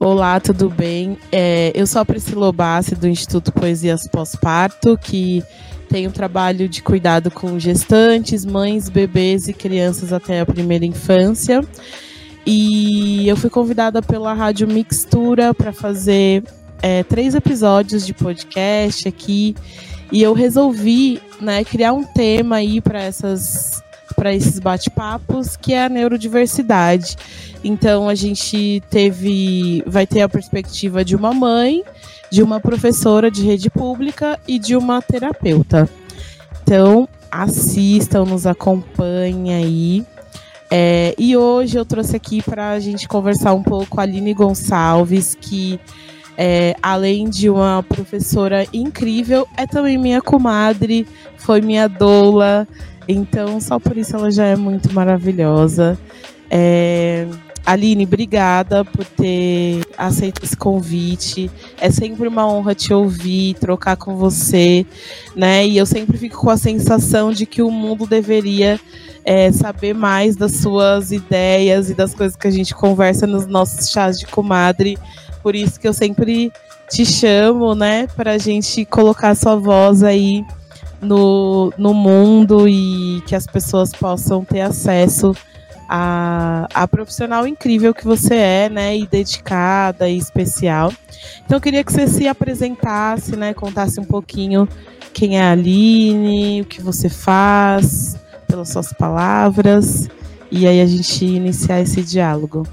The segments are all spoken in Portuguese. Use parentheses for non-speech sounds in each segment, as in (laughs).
Olá, tudo bem? É, eu sou a Priscila Obassi, do Instituto Poesias Pós-Parto, que tem um trabalho de cuidado com gestantes, mães, bebês e crianças até a primeira infância. E eu fui convidada pela Rádio Mixtura para fazer é, três episódios de podcast aqui. E eu resolvi né, criar um tema aí para essas para esses bate-papos, que é a neurodiversidade. Então a gente teve, vai ter a perspectiva de uma mãe, de uma professora de rede pública e de uma terapeuta. Então assistam, nos acompanhem aí. É, e hoje eu trouxe aqui para a gente conversar um pouco a Aline Gonçalves, que é, além de uma professora incrível, é também minha comadre, foi minha doula, então, só por isso ela já é muito maravilhosa. É... Aline, obrigada por ter aceito esse convite. É sempre uma honra te ouvir, trocar com você, né? E eu sempre fico com a sensação de que o mundo deveria é, saber mais das suas ideias e das coisas que a gente conversa nos nossos chás de comadre. Por isso que eu sempre te chamo, né, para a gente colocar a sua voz aí no, no mundo e que as pessoas possam ter acesso a, a profissional incrível que você é, né, e dedicada e especial. Então eu queria que você se apresentasse, né, contasse um pouquinho quem é a Aline, o que você faz, pelas suas palavras, e aí a gente iniciar esse diálogo.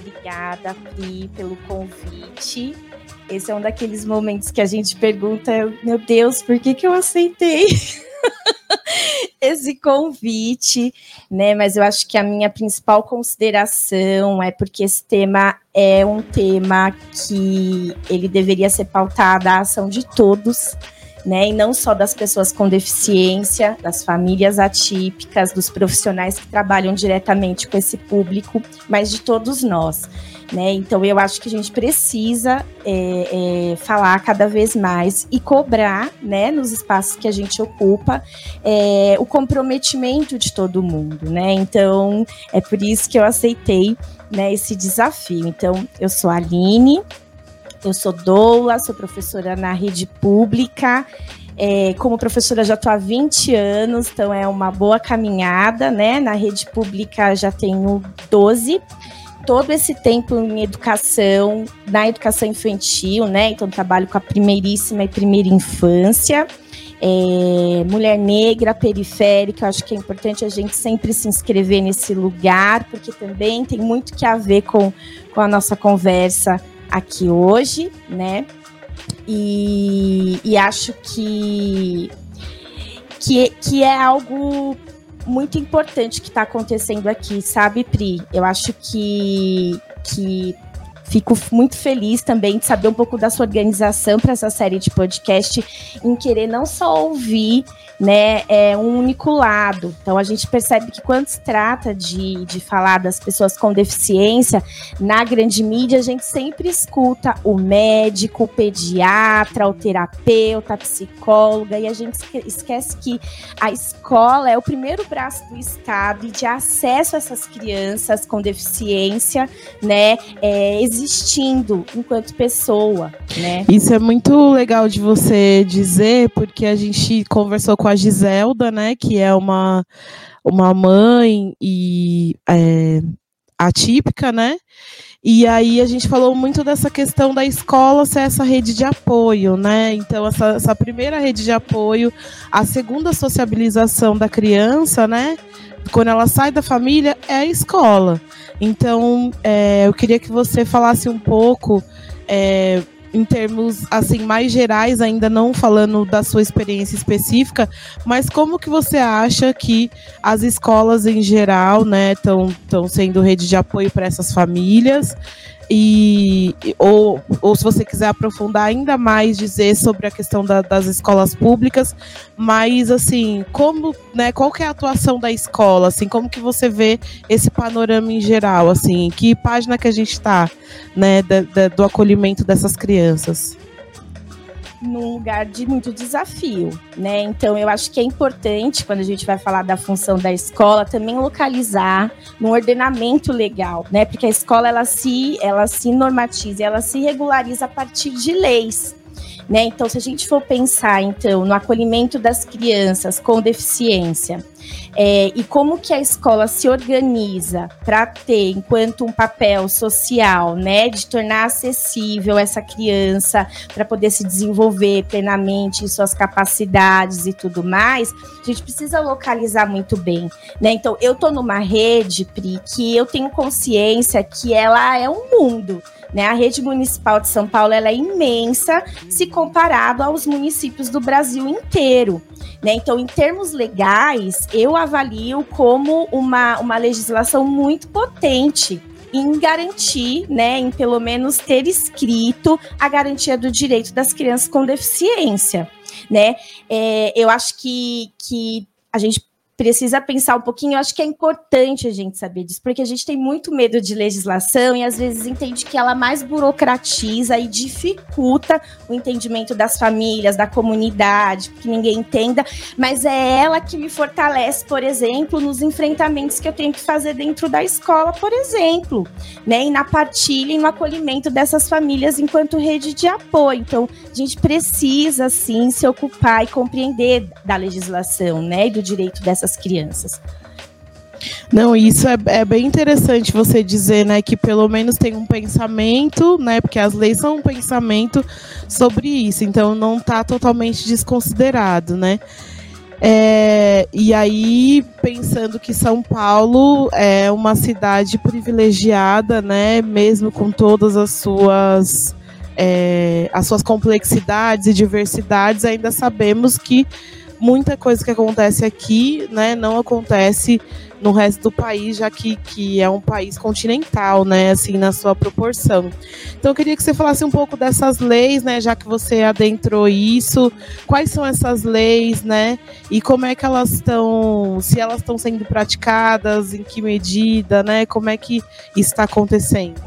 Obrigada, Pri, pelo convite. Esse é um daqueles momentos que a gente pergunta, meu Deus, por que, que eu aceitei (laughs) esse convite, né? Mas eu acho que a minha principal consideração é porque esse tema é um tema que ele deveria ser pautado a ação de todos, né? E não só das pessoas com deficiência, das famílias atípicas, dos profissionais que trabalham diretamente com esse público, mas de todos nós. Né? Então eu acho que a gente precisa é, é, falar cada vez mais e cobrar, né, nos espaços que a gente ocupa, é, o comprometimento de todo mundo, né? Então é por isso que eu aceitei, né, esse desafio. Então eu sou a Aline, eu sou doula, sou professora na rede pública. É, como professora já estou há 20 anos, então é uma boa caminhada, né? Na rede pública já tenho 12 todo esse tempo em educação, na educação infantil, né? Então, trabalho com a primeiríssima e primeira infância. É, mulher negra, periférica, acho que é importante a gente sempre se inscrever nesse lugar, porque também tem muito que a ver com, com a nossa conversa aqui hoje, né? E, e acho que, que, que é algo muito importante que está acontecendo aqui, sabe, Pri? Eu acho que, que fico muito feliz também de saber um pouco da sua organização para essa série de podcast, em querer não só ouvir né, é um único lado. Então a gente percebe que quando se trata de, de falar das pessoas com deficiência, na grande mídia a gente sempre escuta o médico, o pediatra, o terapeuta, a psicóloga, e a gente esquece que a escola é o primeiro braço do Estado de acesso a essas crianças com deficiência, né, é, existindo enquanto pessoa, né? Isso é muito legal de você dizer, porque a gente conversou com com a Giselda, né, que é uma, uma mãe e é, atípica, né? E aí a gente falou muito dessa questão da escola ser essa rede de apoio, né? Então, essa, essa primeira rede de apoio, a segunda sociabilização da criança, né? Quando ela sai da família, é a escola. Então, é, eu queria que você falasse um pouco é, em termos assim mais gerais, ainda não falando da sua experiência específica, mas como que você acha que as escolas em geral, né, estão sendo rede de apoio para essas famílias? E, ou, ou se você quiser aprofundar ainda mais, dizer sobre a questão da, das escolas públicas, mas assim, como, né, qual que é a atuação da escola, assim, como que você vê esse panorama em geral, assim, que página que a gente está, né, da, da, do acolhimento dessas crianças? Num lugar de muito desafio, né? Então eu acho que é importante quando a gente vai falar da função da escola também localizar no ordenamento legal, né? Porque a escola ela se ela se normatiza, ela se regulariza a partir de leis. Né? Então, se a gente for pensar então no acolhimento das crianças com deficiência, é, e como que a escola se organiza para ter, enquanto um papel social, né, de tornar acessível essa criança para poder se desenvolver plenamente em suas capacidades e tudo mais, a gente precisa localizar muito bem, né? Então, eu tô numa rede, Pri, que eu tenho consciência que ela é um mundo. Né, a rede municipal de São Paulo ela é imensa se comparado aos municípios do Brasil inteiro. Né? Então, em termos legais, eu avalio como uma, uma legislação muito potente em garantir, né, em pelo menos ter escrito a garantia do direito das crianças com deficiência, né? É, eu acho que, que a gente precisa pensar um pouquinho. Eu acho que é importante a gente saber disso, porque a gente tem muito medo de legislação e às vezes entende que ela mais burocratiza e dificulta o entendimento das famílias, da comunidade, que ninguém entenda, mas é ela que me fortalece, por exemplo, nos enfrentamentos que eu tenho que fazer dentro da escola, por exemplo, né? E na partilha e no acolhimento dessas famílias enquanto rede de apoio. Então, a gente precisa sim se ocupar e compreender da legislação, né? E do direito dessas essas crianças. Não, isso é, é, bem interessante você dizer, né, que pelo menos tem um pensamento, né, porque as leis são um pensamento sobre isso, então não está totalmente desconsiderado, né. É, e aí, pensando que São Paulo é uma cidade privilegiada, né, mesmo com todas as suas é, as suas complexidades e diversidades, ainda sabemos que muita coisa que acontece aqui, né, não acontece no resto do país, já que, que é um país continental, né, assim, na sua proporção. Então eu queria que você falasse um pouco dessas leis, né, já que você adentrou isso, quais são essas leis, né, e como é que elas estão, se elas estão sendo praticadas, em que medida, né, como é que está acontecendo?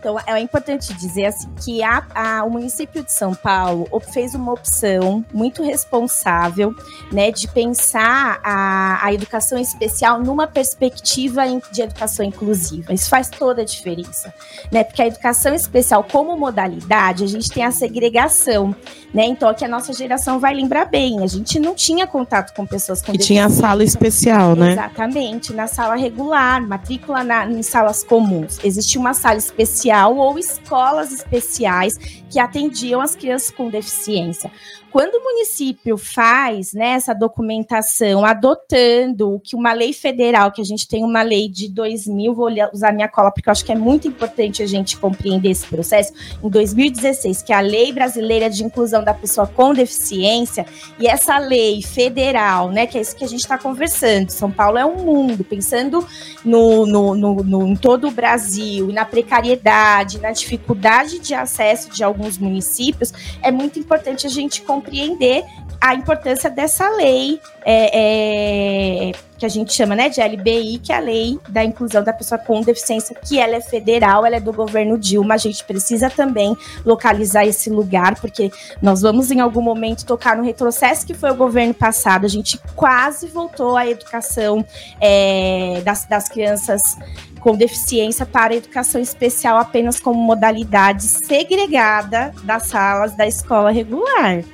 Então, é importante dizer assim, que a, a, o município de São Paulo fez uma opção muito responsável né, de pensar a, a educação especial numa perspectiva de educação inclusiva. Isso faz toda a diferença. Né, porque a educação especial, como modalidade, a gente tem a segregação. Né, então, aqui a nossa geração vai lembrar bem. A gente não tinha contato com pessoas com E tinha a sala especial, né? Exatamente, na sala regular, matrícula na, em salas comuns. Existia uma sala especial especial ou escolas especiais que atendiam as crianças com deficiência. Quando o município faz né, essa documentação, adotando que uma lei federal, que a gente tem uma lei de 2000, vou usar minha cola porque eu acho que é muito importante a gente compreender esse processo, em 2016, que é a Lei Brasileira de Inclusão da Pessoa com Deficiência, e essa lei federal, né, que é isso que a gente está conversando, São Paulo é um mundo, pensando no, no, no, no, em todo o Brasil, e na precariedade, na dificuldade de acesso de alguns municípios, é muito importante a gente compreender compreender a importância dessa lei é, é, que a gente chama né, de LBI, que é a lei da inclusão da pessoa com deficiência, que ela é federal, ela é do governo Dilma. A gente precisa também localizar esse lugar, porque nós vamos em algum momento tocar no retrocesso que foi o governo passado. A gente quase voltou à educação é, das, das crianças com deficiência para a educação especial apenas como modalidade segregada das salas da escola regular.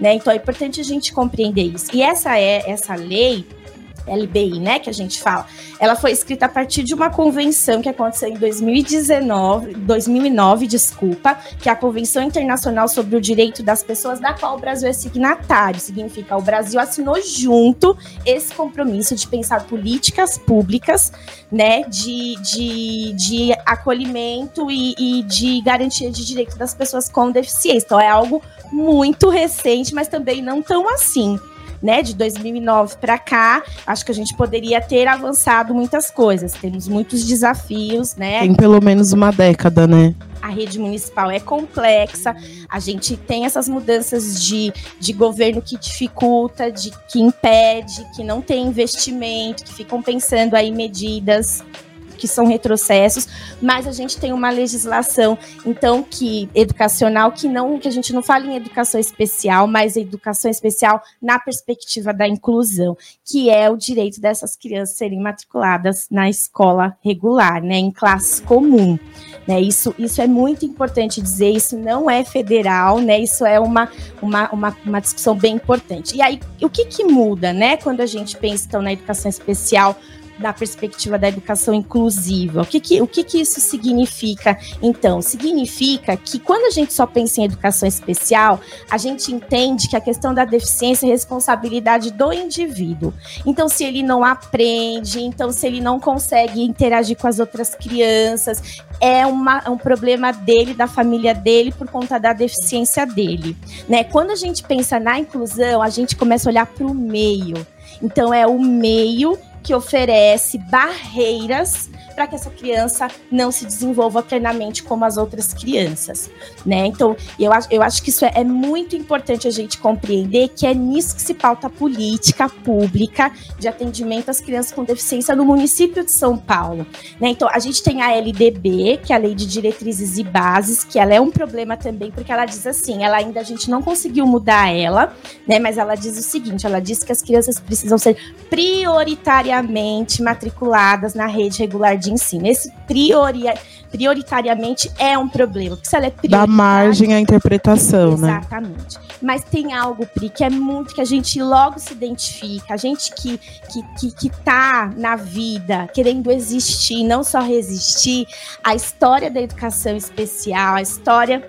Né? Então é importante a gente compreender isso. E essa é essa lei LBI, né, que a gente fala, ela foi escrita a partir de uma convenção que aconteceu em 2019, 2009, desculpa, que é a Convenção Internacional sobre o Direito das Pessoas, da qual o Brasil é signatário. Significa o Brasil assinou junto esse compromisso de pensar políticas públicas, né, de, de, de acolhimento e, e de garantia de direito das pessoas com deficiência. Então é algo muito recente, mas também não tão assim. Né, de 2009 para cá, acho que a gente poderia ter avançado muitas coisas. Temos muitos desafios, né? Tem pelo menos uma década, né? A rede municipal é complexa, a gente tem essas mudanças de, de governo que dificulta, de que impede, que não tem investimento, que ficam pensando aí medidas que são retrocessos, mas a gente tem uma legislação, então, que educacional, que não que a gente não fala em educação especial, mas educação especial na perspectiva da inclusão, que é o direito dessas crianças serem matriculadas na escola regular, né, em classe comum. Né, isso, isso é muito importante dizer, isso não é federal, né, isso é uma, uma, uma, uma discussão bem importante. E aí, o que, que muda, né, quando a gente pensa então, na educação especial da perspectiva da educação inclusiva. O que, que, o que, que isso significa, então? Significa que quando a gente só pensa em educação especial, a gente entende que a questão da deficiência é responsabilidade do indivíduo. Então, se ele não aprende, então, se ele não consegue interagir com as outras crianças, é uma, é um problema dele, da família dele, por conta da deficiência dele. Né? Quando a gente pensa na inclusão, a gente começa a olhar para o meio. Então, é o meio que oferece barreiras para que essa criança não se desenvolva plenamente como as outras crianças, né? Então, eu, eu acho que isso é, é muito importante a gente compreender que é nisso que se pauta a política pública de atendimento às crianças com deficiência no município de São Paulo, né? Então, a gente tem a LDB, que é a Lei de Diretrizes e Bases, que ela é um problema também, porque ela diz assim, ela ainda a gente não conseguiu mudar ela, né? Mas ela diz o seguinte, ela diz que as crianças precisam ser prioritariamente matriculadas na rede regular de ensino. Esse priori, prioritariamente é um problema, porque se ela é Dá margem à interpretação, Exatamente. né? Exatamente. Mas tem algo, Pri, que é muito que a gente logo se identifica, a gente que, que, que, que tá na vida querendo existir, não só resistir, a história da educação especial, a história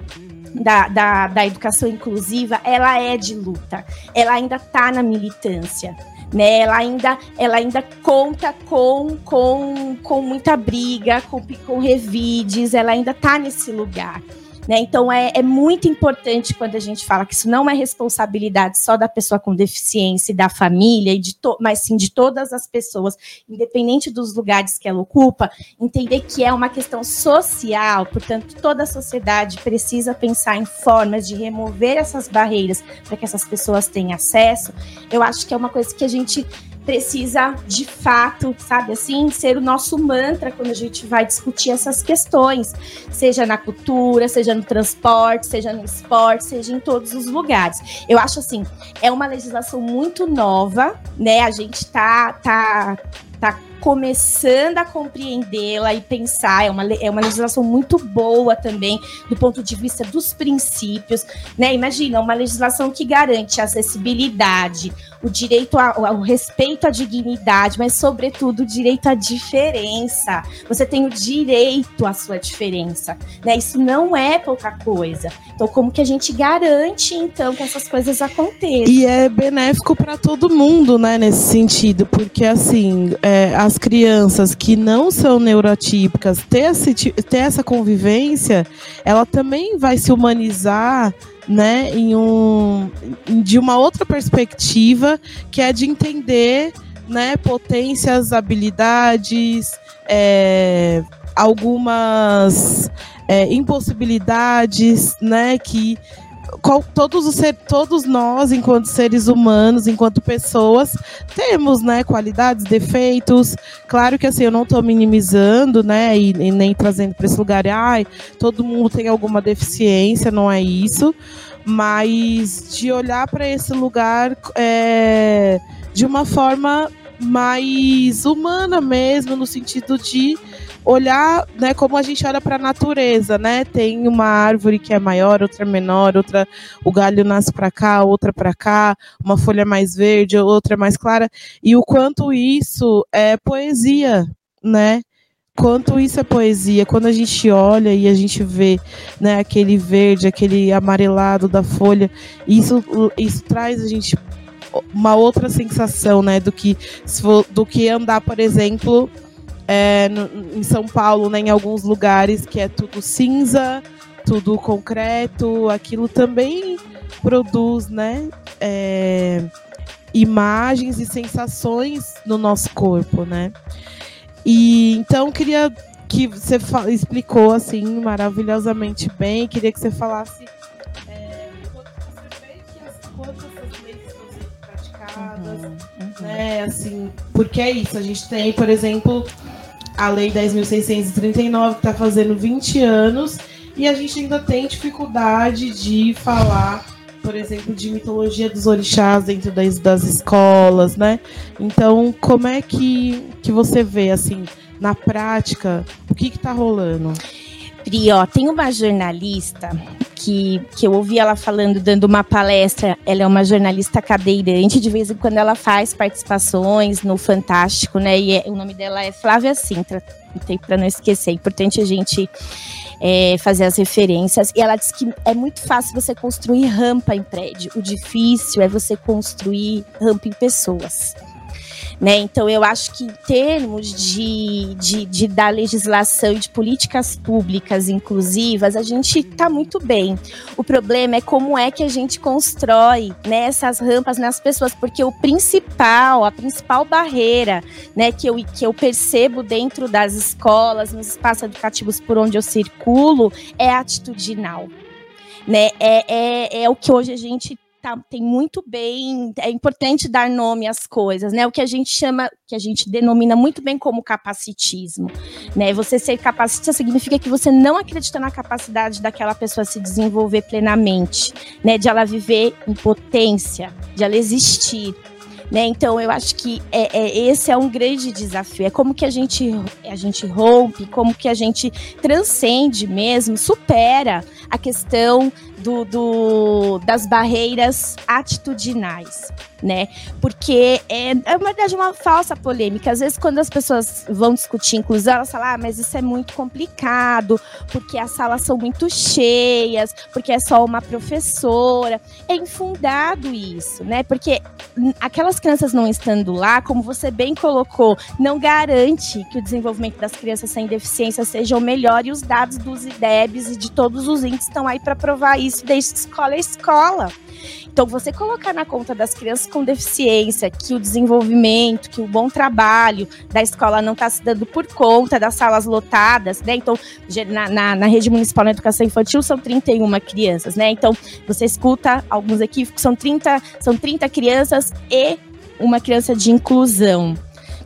da, da, da, educação inclusiva, ela é de luta, ela ainda está na militância né? Ela ainda, ela ainda conta com, com, com muita briga, com, com revides, ela ainda está nesse lugar. Né? Então é, é muito importante quando a gente fala que isso não é responsabilidade só da pessoa com deficiência e da família, e de mas sim de todas as pessoas, independente dos lugares que ela ocupa, entender que é uma questão social, portanto, toda a sociedade precisa pensar em formas de remover essas barreiras para que essas pessoas tenham acesso. Eu acho que é uma coisa que a gente precisa, de fato, sabe assim, ser o nosso mantra quando a gente vai discutir essas questões, seja na cultura, seja no transporte, seja no esporte, seja em todos os lugares. Eu acho assim, é uma legislação muito nova, né? A gente tá tá tá começando a compreendê-la e pensar. É uma, é uma legislação muito boa também, do ponto de vista dos princípios. Né? Imagina, uma legislação que garante acessibilidade, o direito ao, respeito à dignidade, mas, sobretudo, o direito à diferença. Você tem o direito à sua diferença. Né? Isso não é pouca coisa. Então, como que a gente garante, então, que essas coisas aconteçam? E é benéfico para todo mundo, né, nesse sentido, porque, assim, é, as crianças que não são neurotípicas ter, esse, ter essa convivência, ela também vai se humanizar né, em um, de uma outra perspectiva, que é de entender né, potências, habilidades, é, algumas é, impossibilidades né, que qual, todos, os ser, todos nós, enquanto seres humanos, enquanto pessoas, temos, né, qualidades, defeitos. Claro que assim, eu não estou minimizando, né, e, e nem trazendo para esse lugar, ai, todo mundo tem alguma deficiência, não é isso. Mas de olhar para esse lugar é, de uma forma mais humana mesmo, no sentido de olhar, né, como a gente olha para a natureza, né? Tem uma árvore que é maior, outra menor, outra o galho nasce para cá, outra para cá, uma folha mais verde, outra mais clara, e o quanto isso é poesia, né? Quanto isso é poesia, quando a gente olha e a gente vê né, aquele verde, aquele amarelado da folha, isso, isso traz a gente uma outra sensação, né, do que do que andar, por exemplo, é, no, em São Paulo, né, em alguns lugares que é tudo cinza, tudo concreto, aquilo também produz, né, é, imagens e sensações no nosso corpo, né? E então queria que você explicou assim maravilhosamente bem, queria que você falasse é, você vê que as, quantas essas leis estão sendo praticadas, uhum, uhum. né? Assim, porque é isso, a gente tem, por exemplo, a Lei 10.639, que está fazendo 20 anos, e a gente ainda tem dificuldade de falar, por exemplo, de mitologia dos orixás dentro das, das escolas, né? Então, como é que, que você vê, assim, na prática, o que está rolando? Pri, ó, tem uma jornalista que, que eu ouvi ela falando, dando uma palestra. Ela é uma jornalista cadeirante, de vez em quando ela faz participações no Fantástico, né? E é, o nome dela é Flávia Sintra, para não esquecer. É importante a gente é, fazer as referências. E ela diz que é muito fácil você construir rampa em prédio. O difícil é você construir rampa em pessoas. Né? Então, eu acho que em termos de, de, de da legislação e de políticas públicas inclusivas, a gente está muito bem. O problema é como é que a gente constrói né, essas rampas nas pessoas, porque o principal, a principal barreira né, que, eu, que eu percebo dentro das escolas, nos espaços educativos por onde eu circulo, é atitudinal. Né? É, é, é o que hoje a gente tá, tem muito bem, é importante dar nome às coisas, né? O que a gente chama, que a gente denomina muito bem como capacitismo, né? Você ser capacitista significa que você não acredita na capacidade daquela pessoa se desenvolver plenamente, né? De ela viver em potência, de ela existir. Né? Então eu acho que é, é, esse é um grande desafio. É como que a gente, a gente rompe, como que a gente transcende mesmo, supera a questão do, do, das barreiras atitudinais, né? Porque é, é uma verdade uma falsa polêmica. Às vezes, quando as pessoas vão discutir inclusão, elas falam, ah, mas isso é muito complicado, porque as salas são muito cheias, porque é só uma professora. É infundado isso, né? Porque aquelas crianças não estando lá, como você bem colocou, não garante que o desenvolvimento das crianças sem deficiência seja o melhor e os dados dos IDEBs e de todos os índices estão aí para provar isso desde escola a escola. Então, você colocar na conta das crianças com deficiência que o desenvolvimento, que o bom trabalho da escola não está se dando por conta das salas lotadas, né? Então, na, na, na, rede municipal de educação infantil são 31 crianças, né? Então, você escuta alguns equívocos, são 30, são 30 crianças e uma criança de inclusão.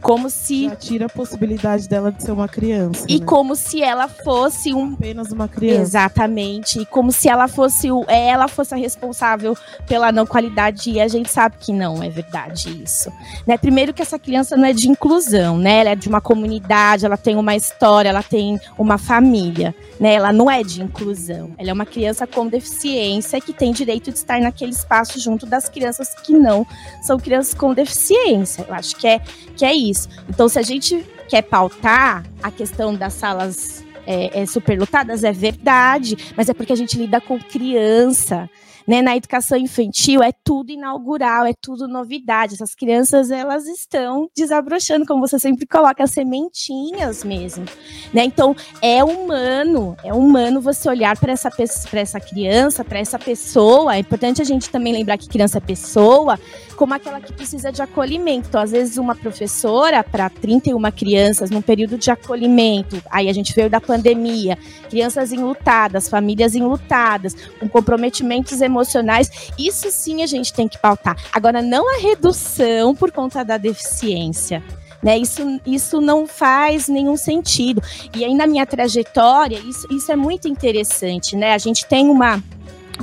Como se. Já tira a possibilidade dela de ser uma criança. E né? como se ela fosse um. Apenas uma criança. Exatamente. E como se ela fosse o... ela fosse a responsável pela não qualidade. E a gente sabe que não é verdade isso. Né? Primeiro que essa criança não é de inclusão, né? Ela é de uma comunidade, ela tem uma história, ela tem uma família. Né? Ela não é de inclusão. Ela é uma criança com deficiência que tem direito de estar naquele espaço junto das crianças que não são crianças com deficiência. Eu acho que é, que é isso isso. Então, se a gente quer pautar a questão das salas é, é, superlotadas, é verdade, mas é porque a gente lida com criança. Né? Na educação infantil é tudo inaugural, é tudo novidade. Essas crianças elas estão desabrochando, como você sempre coloca, as sementinhas mesmo. Né? Então é humano, é humano você olhar para essa, essa criança, para essa pessoa. É importante a gente também lembrar que criança é pessoa, como aquela que precisa de acolhimento. Às vezes, uma professora para 31 crianças num período de acolhimento, aí a gente veio da pandemia, crianças enlutadas, famílias enlutadas, com comprometimentos emocionais emocionais, isso sim a gente tem que pautar. Agora, não a redução por conta da deficiência. Né, isso, isso não faz nenhum sentido. E aí, na minha trajetória, isso, isso é muito interessante, né? A gente tem uma,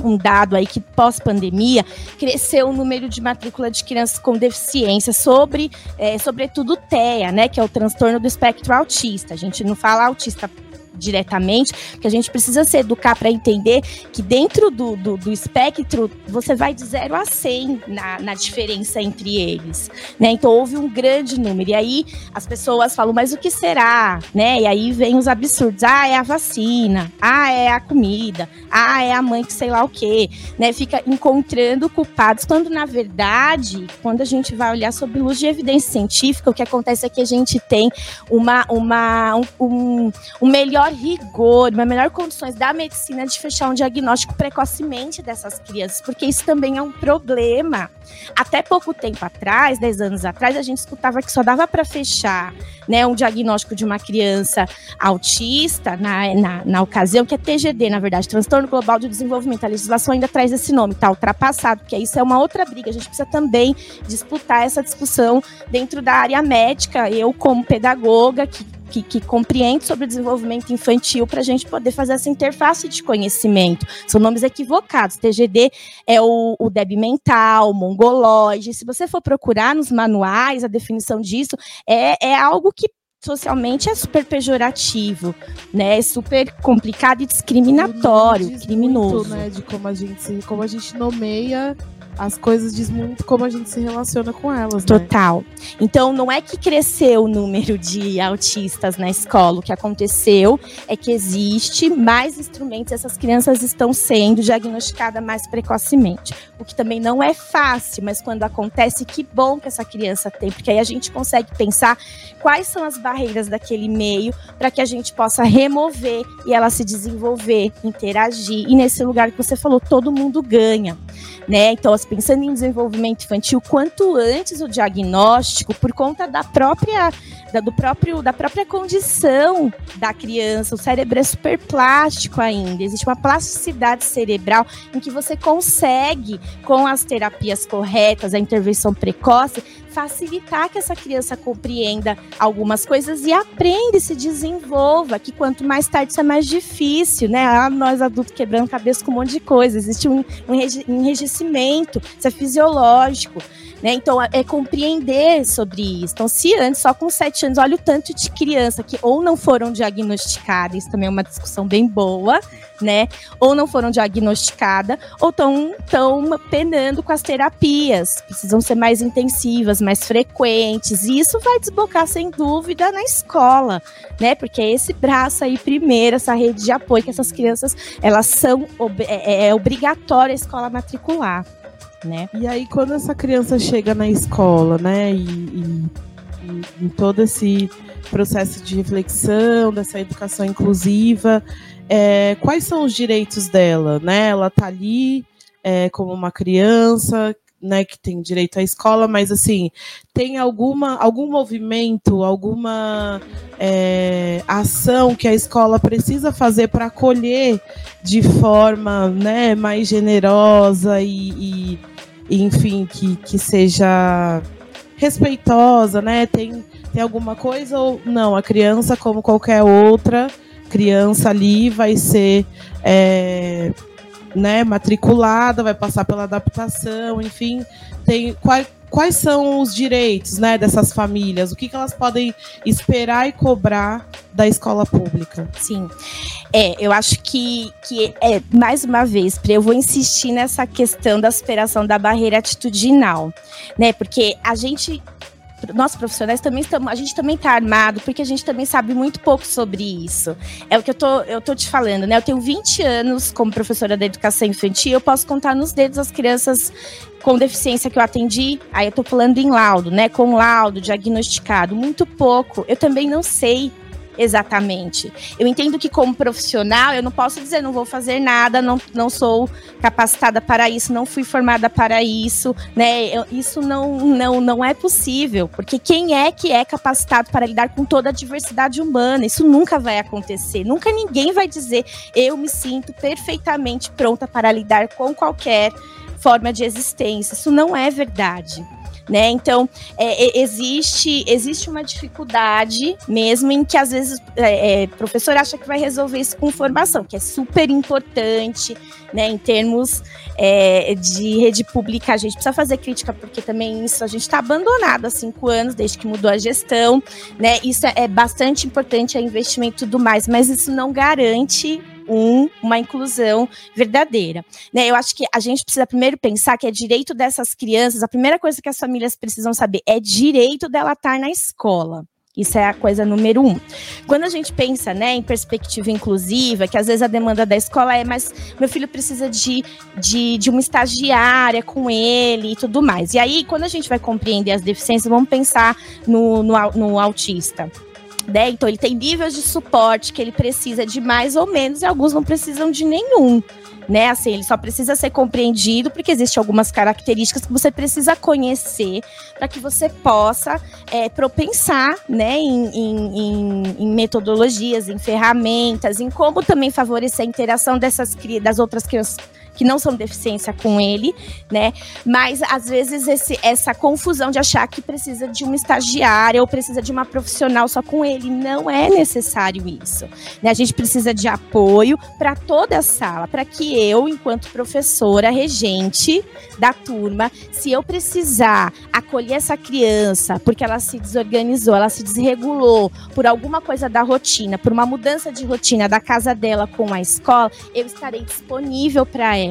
um dado aí que pós-pandemia cresceu o número de matrícula de crianças com deficiência, sobre, é, sobretudo TEA, né, que é o transtorno do espectro autista. A gente não fala autista diretamente, que a gente precisa se educar para entender que dentro do, do, do, espectro você vai de 0 a 100 na, na diferença entre eles. Né? Então houve um grande número. E aí as pessoas falam, mas o que será? Né? E aí vem os absurdos. Ah, é a vacina. Ah, é a comida. Ah, é a mãe que sei lá o quê. Né? Fica encontrando culpados, quando na verdade, quando a gente vai olhar sob luz de evidência científica, o que acontece é que a gente tem uma, uma, um, um, um melhor melhor rigor, uma melhor condições da medicina de fechar um diagnóstico precocemente dessas crianças, porque isso também é um problema. Até pouco tempo atrás, 10 anos atrás, a gente escutava que só dava para fechar né, um diagnóstico de uma criança autista, na, na, na, ocasião, que é TGD, na verdade, Transtorno Global de Desenvolvimento. A legislação ainda traz esse nome, está ultrapassado, porque isso é uma outra briga. A gente precisa também disputar essa discussão dentro da área médica. Eu, como pedagoga, que que, que compreende sobre o desenvolvimento infantil para a gente poder fazer essa interface de conhecimento. São nomes equivocados. TGD é o, o DEB mental, mongoloide. Se você for procurar nos manuais a definição disso, é, é algo que socialmente é super pejorativo, né? É super complicado e discriminatório, criminoso. Muito, né, de como a gente como a gente nomeia as coisas diz muito como a gente se relaciona com elas. Né? Total. Então, não é que cresceu o número de autistas na escola. O que aconteceu é que existe mais instrumentos, essas crianças estão sendo diagnosticadas mais precocemente. O que também não é fácil, mas quando acontece, que bom que essa criança tem, porque aí a gente consegue pensar quais são as barreiras daquele meio para que a gente possa remover e ela se desenvolver, interagir. E nesse lugar que você falou, todo mundo ganha. Né? Então, as pensando em desenvolvimento infantil, quanto antes o diagnóstico, por conta da própria, da, do próprio, da própria condição da criança, o cérebro é super plástico ainda, existe uma plasticidade cerebral em que você consegue, com as terapias corretas, a intervenção precoce, facilitar que essa criança compreenda algumas coisas e aprenda e se desenvolva, que quanto mais tarde isso é mais difícil, né? Ah, nós adultos quebrando cabeça com um monte de coisa, existe um, um enrijecimento, isso é fisiológico. Né? Então, é, é compreender sobre isso. Então, se antes, só com sete anos, olha o tanto de criança que ou não foram diagnosticadas, isso também é uma discussão bem boa, né? Ou não foram diagnosticadas, ou estão tão penando com as terapias. Precisam ser mais intensivas, mais frequentes. E isso vai desbocar, sem dúvida, na escola, né? Porque é esse braço aí, primeiro, essa rede de apoio que essas crianças, elas são, é, é obrigatória a escola matricular né? E aí, quando essa criança chega na escola, né, e, e, e em todo esse processo de reflexão, dessa educação inclusiva, é, quais são os direitos dela, né? Ela tá ali é, como uma criança, né, que tem direito à escola, mas assim, tem alguma, algum movimento, alguma é, ação que a escola precisa fazer para acolher de forma né, mais generosa e, e, enfim, que, que seja respeitosa, né? Tem, tem alguma coisa ou não? A criança, como qualquer outra criança ali, vai ser é, né, matriculada, vai passar pela adaptação, enfim, tem quais, quais são os direitos né, dessas famílias? O que, que elas podem esperar e cobrar da escola pública? Sim. É, eu acho que, que é, mais uma vez, eu vou insistir nessa questão da superação da barreira atitudinal, né? Porque a gente nós profissionais também estamos, a gente também está armado, porque a gente também sabe muito pouco sobre isso. É o que eu tô, eu tô te falando, né? Eu tenho 20 anos como professora da educação infantil, eu posso contar nos dedos as crianças com deficiência que eu atendi. Aí eu tô falando em laudo, né? Com laudo diagnosticado, muito pouco. Eu também não sei exatamente. Eu entendo que, como profissional, eu não posso dizer não vou fazer nada, não, não sou capacitada para isso, não fui formada para isso, né? Eu, isso não, não, não é possível, porque quem é que é capacitado para lidar com toda a diversidade humana? Isso nunca vai acontecer. Nunca ninguém vai dizer eu me sinto perfeitamente pronta para lidar com qualquer forma de existência. Isso não é verdade né? Então é, existe existe uma dificuldade mesmo em que às vezes é, é, o professor acha que vai resolver isso com formação, que é super importante, né? Em termos é, de rede pública, a gente precisa fazer crítica porque também isso a gente está abandonado há cinco anos desde que mudou a gestão, né? Isso é, é bastante importante, é investimento e tudo mais, mas isso não garante um, uma inclusão verdadeira. Né? Eu acho que a gente precisa primeiro pensar que é direito dessas crianças, a primeira coisa que as famílias precisam saber é direito dela estar na escola. Isso é a coisa número um. Quando a gente pensa né, em perspectiva inclusiva, que às vezes a demanda da escola é, mas meu filho precisa de, de, de uma estagiária com ele e tudo mais. E aí, quando a gente vai compreender as deficiências, vamos pensar no, no, no autista né? Então ele tem níveis de suporte que ele precisa de mais ou menos e alguns não precisam de nenhum. Né, assim, ele só precisa ser compreendido porque existem algumas características que você precisa conhecer para que você possa é, propensar, né, em, em, em, metodologias, em ferramentas, em como também favorecer a interação dessas das outras crianças que não são deficiência com ele, né? Mas às vezes esse, essa confusão de achar que precisa de uma estagiária ou precisa de uma profissional só com ele, não é necessário isso. Né? A gente precisa de apoio para toda a sala, para que eu, enquanto professora regente da turma, se eu precisar acolher essa criança porque ela se desorganizou, ela se desregulou por alguma coisa da rotina, por uma mudança de rotina da casa dela com a escola, eu estarei disponível para ela.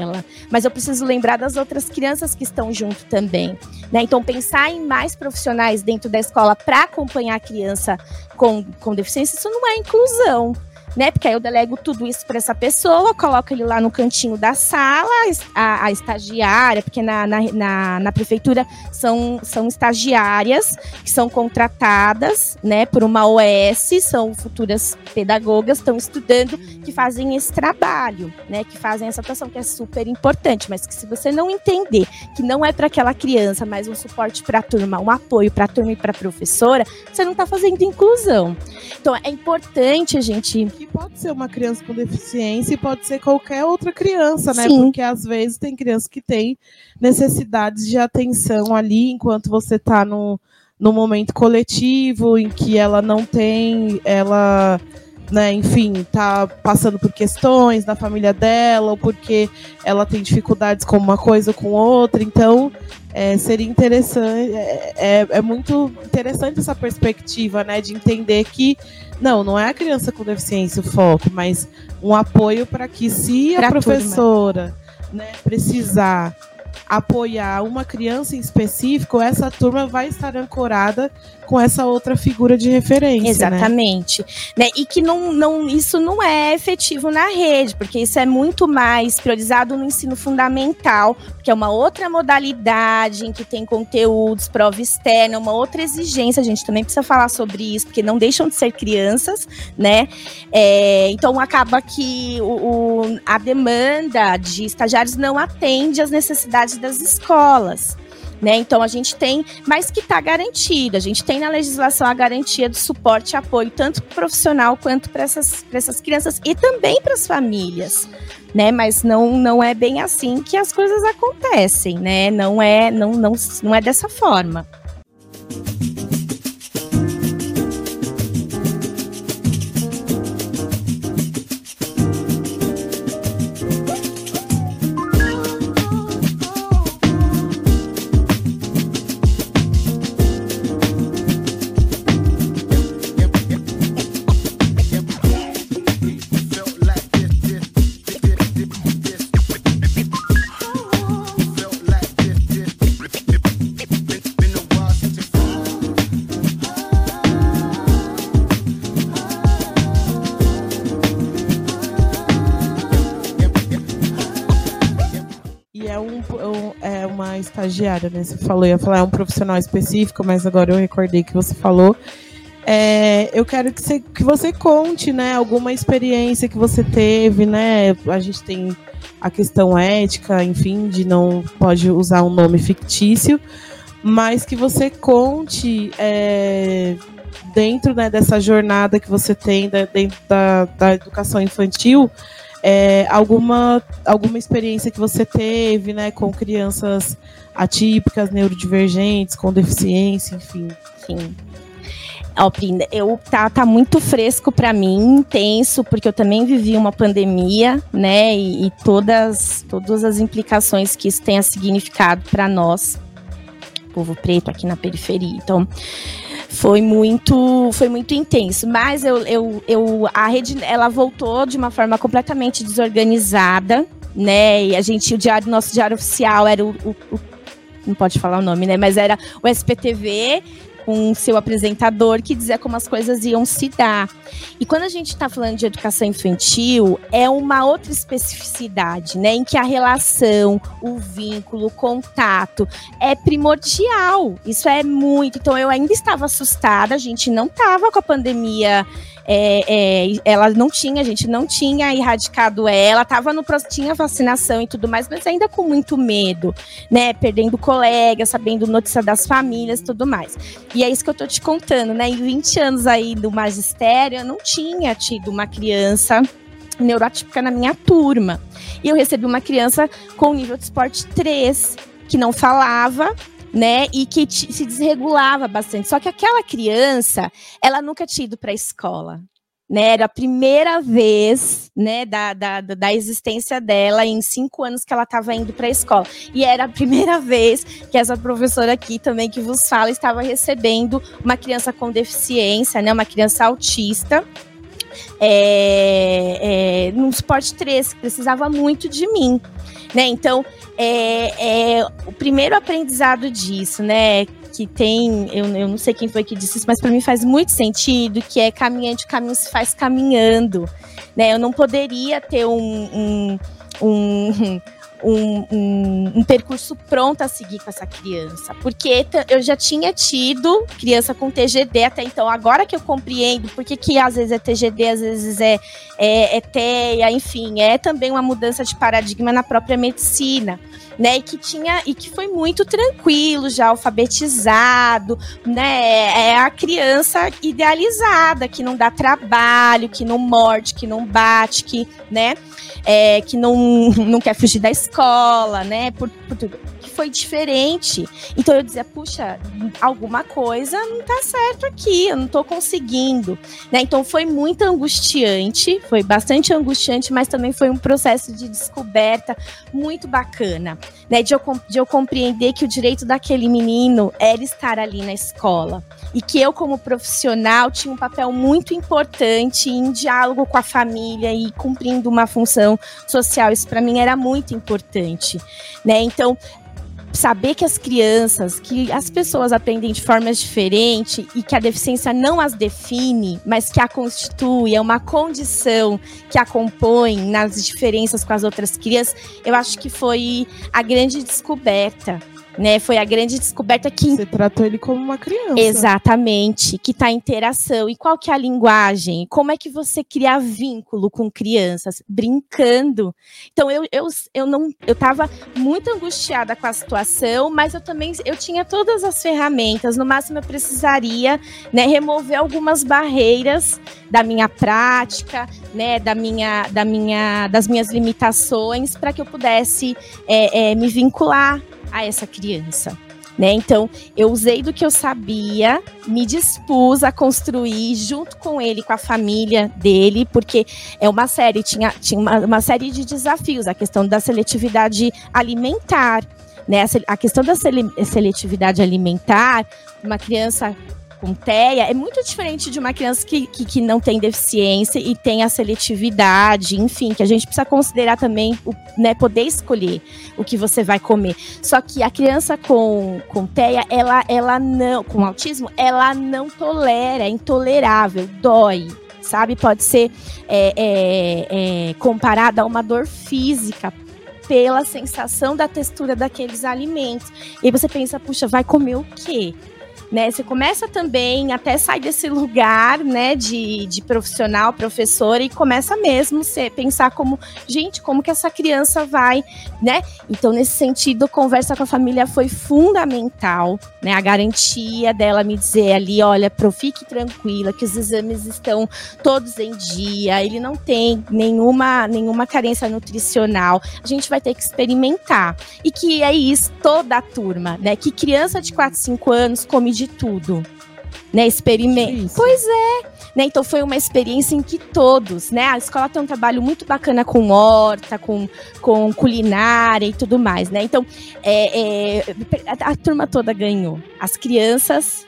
Mas eu preciso lembrar das outras crianças que estão junto também. Né? Então, pensar em mais profissionais dentro da escola para acompanhar a criança com, com deficiência, isso não é inclusão né? Porque aí eu delego tudo isso para essa pessoa, coloco ele lá no cantinho da sala, a, a estagiária, porque na, na, na, na, prefeitura são, são estagiárias que são contratadas, né, por uma OS, são futuras pedagogas, estão estudando, que fazem esse trabalho, né, que fazem essa atuação, que é super importante, mas que se você não entender que não é para aquela criança, mas um suporte para a turma, um apoio para a turma e para a professora, você não está fazendo inclusão. Então é importante a gente pode ser uma criança com deficiência e pode ser qualquer outra criança, né? Sim. Porque às vezes tem crianças que têm necessidades de atenção ali enquanto você está no, no momento coletivo, em que ela não tem, ela né, enfim, tá passando por questões na família dela, ou porque ela tem dificuldades com uma coisa ou com outra. Então, é, seria interessante, é, é, é, muito interessante essa perspectiva, né, de entender que não, não é a criança com deficiência o foco, mas um apoio para que se pra a professora né, precisar apoiar uma criança em específico, essa turma vai estar ancorada com essa outra figura de referência. Né? Exatamente. Né? né? E que não, não, isso não é efetivo na rede, porque isso é muito mais priorizado no ensino fundamental, que é uma outra modalidade em que tem conteúdos, prova externa, uma outra exigência. A gente também precisa falar sobre isso, porque não deixam de ser crianças, né? É, então acaba que o, o, a demanda de estagiários não atende às necessidades das escolas. Né? Então a gente tem, mas que está garantido, a gente tem na legislação a garantia do suporte e apoio, tanto profissional quanto para essas, essas crianças e também para as famílias. Né, mas não, não é bem assim que as coisas acontecem, né? Não é, não, não, não é dessa forma. Estagiária, né? Você falou, ia falar é um profissional específico, mas agora eu recordei que você falou. É, eu quero que você, que você conte, né, alguma experiência que você teve, né? A gente tem a questão ética, enfim, de não pode usar um nome fictício, mas que você conte é, dentro né, dessa jornada que você tem da, dentro da, da educação infantil, é, alguma, alguma experiência que você teve né, com crianças atípicas, neurodivergentes, com deficiência, enfim. Sim. Ó, eu tá, tá muito fresco para mim, intenso, porque eu também vivi uma pandemia, né? E, e todas, todas as implicações que isso tenha significado para nós, povo preto aqui na periferia. Então, foi muito foi muito intenso mas eu, eu, eu a rede ela voltou de uma forma completamente desorganizada né e a gente o diário nosso diário oficial era o, o, o não pode falar o nome, né? Mas era o SPTV com seu apresentador que dizia como as coisas iam se dar. E quando a gente está falando de educação infantil, é uma outra especificidade, né? Em que a relação, o vínculo, o contato é primordial. Isso é muito. Então eu ainda estava assustada, a gente não estava com a pandemia é, é, ela não tinha, a gente não tinha erradicado ela, tava no tinha vacinação e tudo mais, mas ainda com muito medo, né? Perdendo colegas, sabendo notícia das famílias tudo mais. E é isso que eu tô te contando, né? Em 20 anos aí do magistério, eu não tinha tido uma criança neurotípica na minha turma. E eu recebi uma criança com nível de esporte 3, que não falava, né, e que se desregulava bastante. Só que aquela criança, ela nunca tinha ido para a escola. Né, era a primeira vez né, da, da, da existência dela em cinco anos que ela estava indo para a escola. E era a primeira (laughs) vez que essa professora aqui também que vos fala estava recebendo uma criança com deficiência, né, uma criança autista, é, é, num suporte 3, que precisava muito de mim. Né? Então, é, é, o primeiro aprendizado disso, né? Que tem, eu, eu não sei quem foi que disse isso, mas para mim faz muito sentido, que é caminhante, caminho se faz caminhando. Né? Eu não poderia ter um, um, um um, um, um, percurso pronto a seguir com essa criança. Porque eu já tinha tido criança com TGD até então. Agora que eu compreendo porque que às vezes é TGD, às vezes é, é, é TEA, enfim, é também uma mudança de paradigma na própria medicina. Né, e que tinha e que foi muito tranquilo, já alfabetizado, né? É a criança idealizada que não dá trabalho, que não morde, que não bate, que, né? é, que não, (laughs) não quer fugir da escola, né? Por, por tudo. Foi diferente. Então eu dizia, puxa, alguma coisa não tá certo aqui, eu não tô conseguindo. Né? Então foi muito angustiante, foi bastante angustiante, mas também foi um processo de descoberta muito bacana. Né? De, eu, de eu compreender que o direito daquele menino era estar ali na escola e que eu, como profissional, tinha um papel muito importante em diálogo com a família e cumprindo uma função social. Isso para mim era muito importante, né? Então, saber que as crianças, que as pessoas aprendem de formas diferentes e que a deficiência não as define, mas que a constitui, é uma condição que a compõe nas diferenças com as outras crianças, eu acho que foi a grande descoberta né? Foi a grande descoberta que você tratou ele como uma criança. Exatamente, que está em interação. E qual que é a linguagem? Como é que você cria vínculo com crianças brincando? Então eu eu, eu não eu estava muito angustiada com a situação, mas eu também eu tinha todas as ferramentas. No máximo eu precisaria, né, remover algumas barreiras da minha prática, né, da minha da minha das minhas limitações para que eu pudesse é, é, me vincular a essa criança. Né? Então, eu usei do que eu sabia, me dispus a construir junto com ele, com a família dele, porque é uma série, tinha, tinha uma, uma série de desafios, a questão da seletividade alimentar, né? A questão da seletividade alimentar, uma criança com TEA é muito diferente de uma criança que, que, que, não tem deficiência e tem a seletividade, enfim, que a gente precisa considerar também, o, né, poder escolher o que você vai comer. Só que a criança com, com TEA, ela, ela não, com autismo, ela não tolera, é intolerável, dói, sabe? Pode ser é, é, é, comparada a uma dor física pela sensação da textura daqueles alimentos. E você pensa, puxa, vai comer o quê? Né? Você começa também até sair desse lugar, né, de, de profissional, professora e começa mesmo você pensar como, gente, como que essa criança vai, né? Então, nesse sentido, conversa com a família foi fundamental, né? A garantia dela me dizer ali, olha, pro, fique tranquila, que os exames estão todos em dia, ele não tem nenhuma, nenhuma carência nutricional. A gente vai ter que experimentar. E que é isso, toda a turma, né? Que criança de 4, 5 anos come de tudo. Né, experimento. Pois é. Né, então foi uma experiência em que todos, né? A escola tem um trabalho muito bacana com horta, com, com culinária e tudo mais, né? Então é, é, a, a turma toda ganhou. As crianças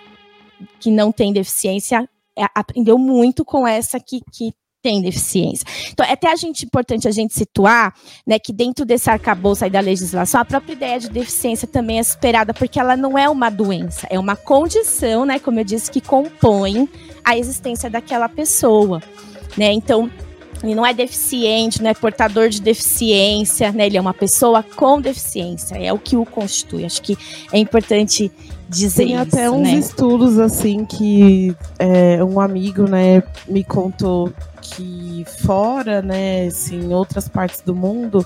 que não têm deficiência é, aprendeu muito com essa que, que tem deficiência. Então, é até a gente importante a gente situar, né, que dentro desse arcabouço aí da legislação, a própria ideia de deficiência também é superada, porque ela não é uma doença, é uma condição, né, como eu disse, que compõe a existência daquela pessoa, né? Então, ele não é deficiente, não é portador de deficiência, né? Ele é uma pessoa com deficiência, é o que o constitui. Acho que é importante dizer Tem isso, até uns né? estudos assim que é, um amigo, né, me contou que fora, né, assim, em outras partes do mundo,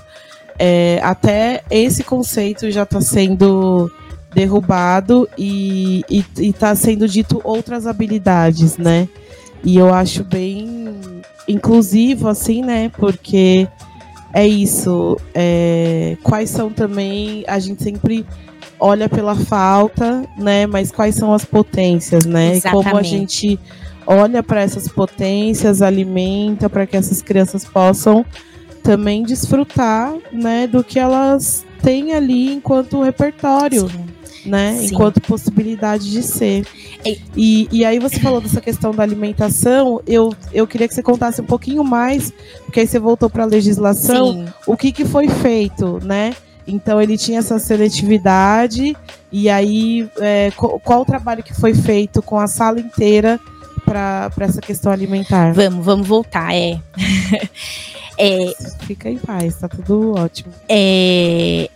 é, até esse conceito já está sendo derrubado e está sendo dito outras habilidades, né? E eu acho bem inclusivo, assim, né? Porque é isso. É, quais são também. A gente sempre olha pela falta, né? Mas quais são as potências, né? Exatamente. E como a gente olha para essas potências, alimenta para que essas crianças possam também desfrutar, né, do que elas têm ali enquanto repertório. Sim. Né, Sim. enquanto possibilidade de ser. E- E, aí você falou dessa questão da alimentação, eu, eu queria que você contasse um pouquinho mais, porque aí você voltou para a legislação, Sim. o que, que foi feito, né? Então ele tinha essa seletividade, e aí é, qual, qual o trabalho que foi feito com a sala inteira para essa questão alimentar? Vamos, vamos voltar. É. (laughs) é, Fica em paz, tá tudo ótimo. é,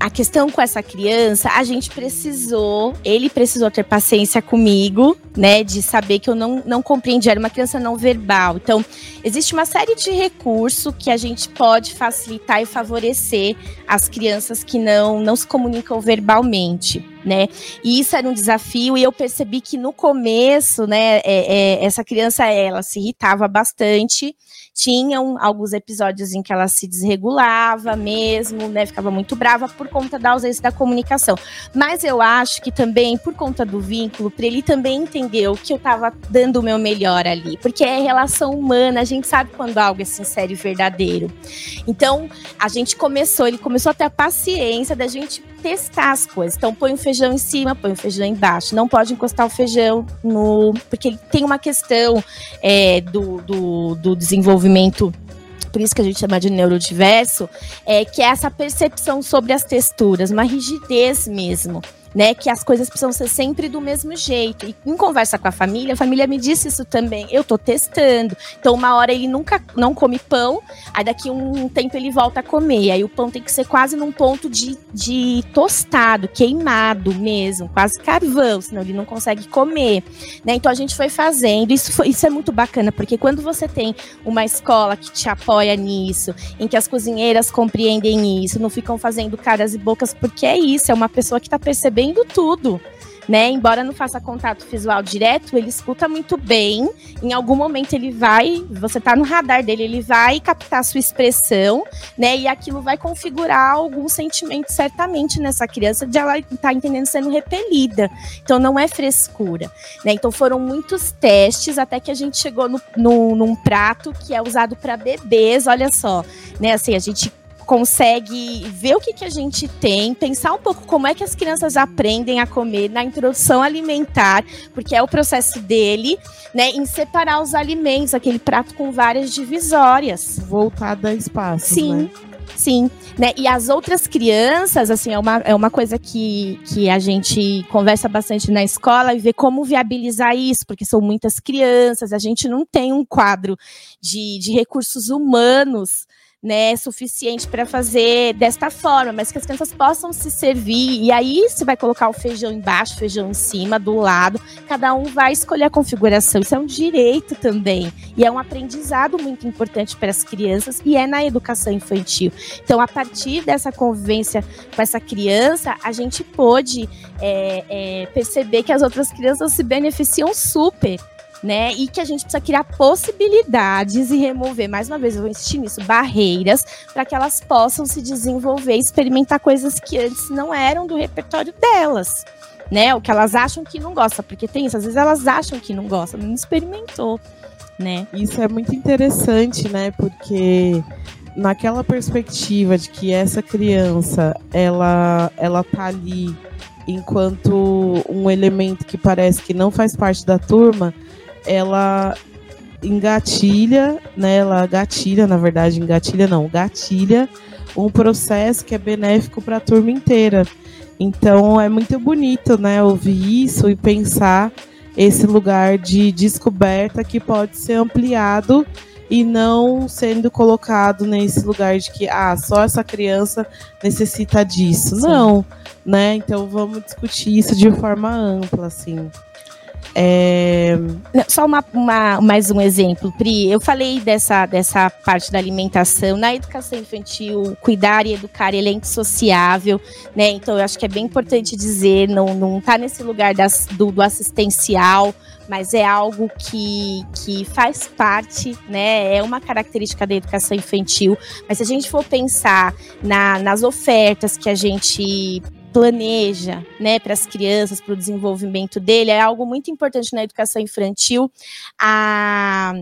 a questão com essa criança, a gente precisou, ele precisou ter paciência comigo, né, de saber que eu não, não compreendia, era uma criança não verbal. Então, existe uma série de recursos que a gente pode facilitar e favorecer as crianças que não, não se comunicam verbalmente. Né? E isso era um desafio, e eu percebi que no começo, né, é, é, essa criança ela se irritava bastante, tinham alguns episódios em que ela se desregulava mesmo, né? Ficava muito brava por conta da ausência da comunicação. Mas eu acho que também, por conta do vínculo, para ele também entendeu que eu estava dando o meu melhor ali. Porque é relação humana, a gente sabe quando algo é sincero e verdadeiro. Então, a gente começou, ele começou a ter a paciência da gente testar as coisas. Então, põe o feijão em cima, põe o feijão embaixo. Não pode encostar o feijão no. Porque ele tem uma questão é, do, do, do desenvolvimento. Por isso que a gente chama de neurodiverso, é que é essa percepção sobre as texturas, uma rigidez mesmo. Né, que as coisas precisam ser sempre do mesmo jeito. E em conversa com a família, a família me disse isso também. Eu tô testando. Então, uma hora ele nunca não come pão, aí daqui um tempo ele volta a comer. Aí o pão tem que ser quase num ponto de, de tostado, queimado mesmo, quase carvão, senão ele não consegue comer. Né? Então a gente foi fazendo. Isso, foi- isso é muito bacana, porque quando você tem uma escola que te apoia nisso, em que as cozinheiras compreendem isso, não ficam fazendo caras e bocas, porque é isso, é uma pessoa que está percebendo tudo. Né? Embora não faça contato visual direto, ele escuta muito bem. Em algum momento ele vai, você tá no radar dele, ele vai captar sua expressão, né? E aquilo vai configurar algum sentimento certamente nessa criança de ela estar entendendo sendo repelida. Então não é frescura, né? Então foram muitos testes até que a gente chegou no, no- num prato que é usado para bebês. Olha só, né? Assim, a gente consegue ver o que, que a gente tem, pensar um pouco como é que as crianças aprendem a comer na introdução alimentar, porque é o processo dele, né? Em separar os alimentos, aquele prato com várias divisórias. Voltada a espaço. Sim. Né? Sim, né? E as outras crianças, assim, é uma, é uma coisa que, que a gente conversa bastante na escola e vê como viabilizar isso, porque são muitas crianças, a gente não tem um quadro de, de recursos humanos. Né, suficiente para fazer desta forma, mas que as crianças possam se servir. E aí você vai colocar o feijão embaixo, o feijão em cima, do lado. Cada um vai escolher a configuração. Isso é um direito também. E é um aprendizado muito importante para as crianças e é na educação infantil. Então, a partir dessa convivência com essa criança, a gente pôde é, é, perceber que as outras crianças se beneficiam super. Né? E que a gente precisa criar possibilidades e remover, mais uma vez, eu vou insistir nisso, barreiras para que elas possam se desenvolver e experimentar coisas que antes não eram do repertório delas. Né? O que elas acham que não gosta, porque tem isso, às vezes elas acham que não gosta, não experimentou, né? Isso é muito interessante, né? Porque naquela perspectiva de que essa criança ela ela tá ali enquanto um elemento que parece que não faz parte da turma, ela engatilha, né? Ela gatilha, na verdade, engatilha não, gatilha um processo que é benéfico para a turma inteira. Então é muito bonito, né, ouvir isso e pensar esse lugar de descoberta que pode ser ampliado e não sendo colocado nesse lugar de que ah, só essa criança necessita disso. Sim. Não, né? Então vamos discutir isso de forma ampla, assim. É... Só uma, uma, mais um exemplo, Pri. Eu falei dessa, dessa parte da alimentação. Na educação infantil, cuidar e educar ele é sociável, né? Então, eu acho que é bem importante dizer, não, não tá nesse lugar das, do, do assistencial, mas é algo que, que faz parte, né? É uma característica da educação infantil. Mas se a gente for pensar na, nas ofertas que a gente planeja, né, para as crianças, para o desenvolvimento dele, é algo muito importante na educação infantil. A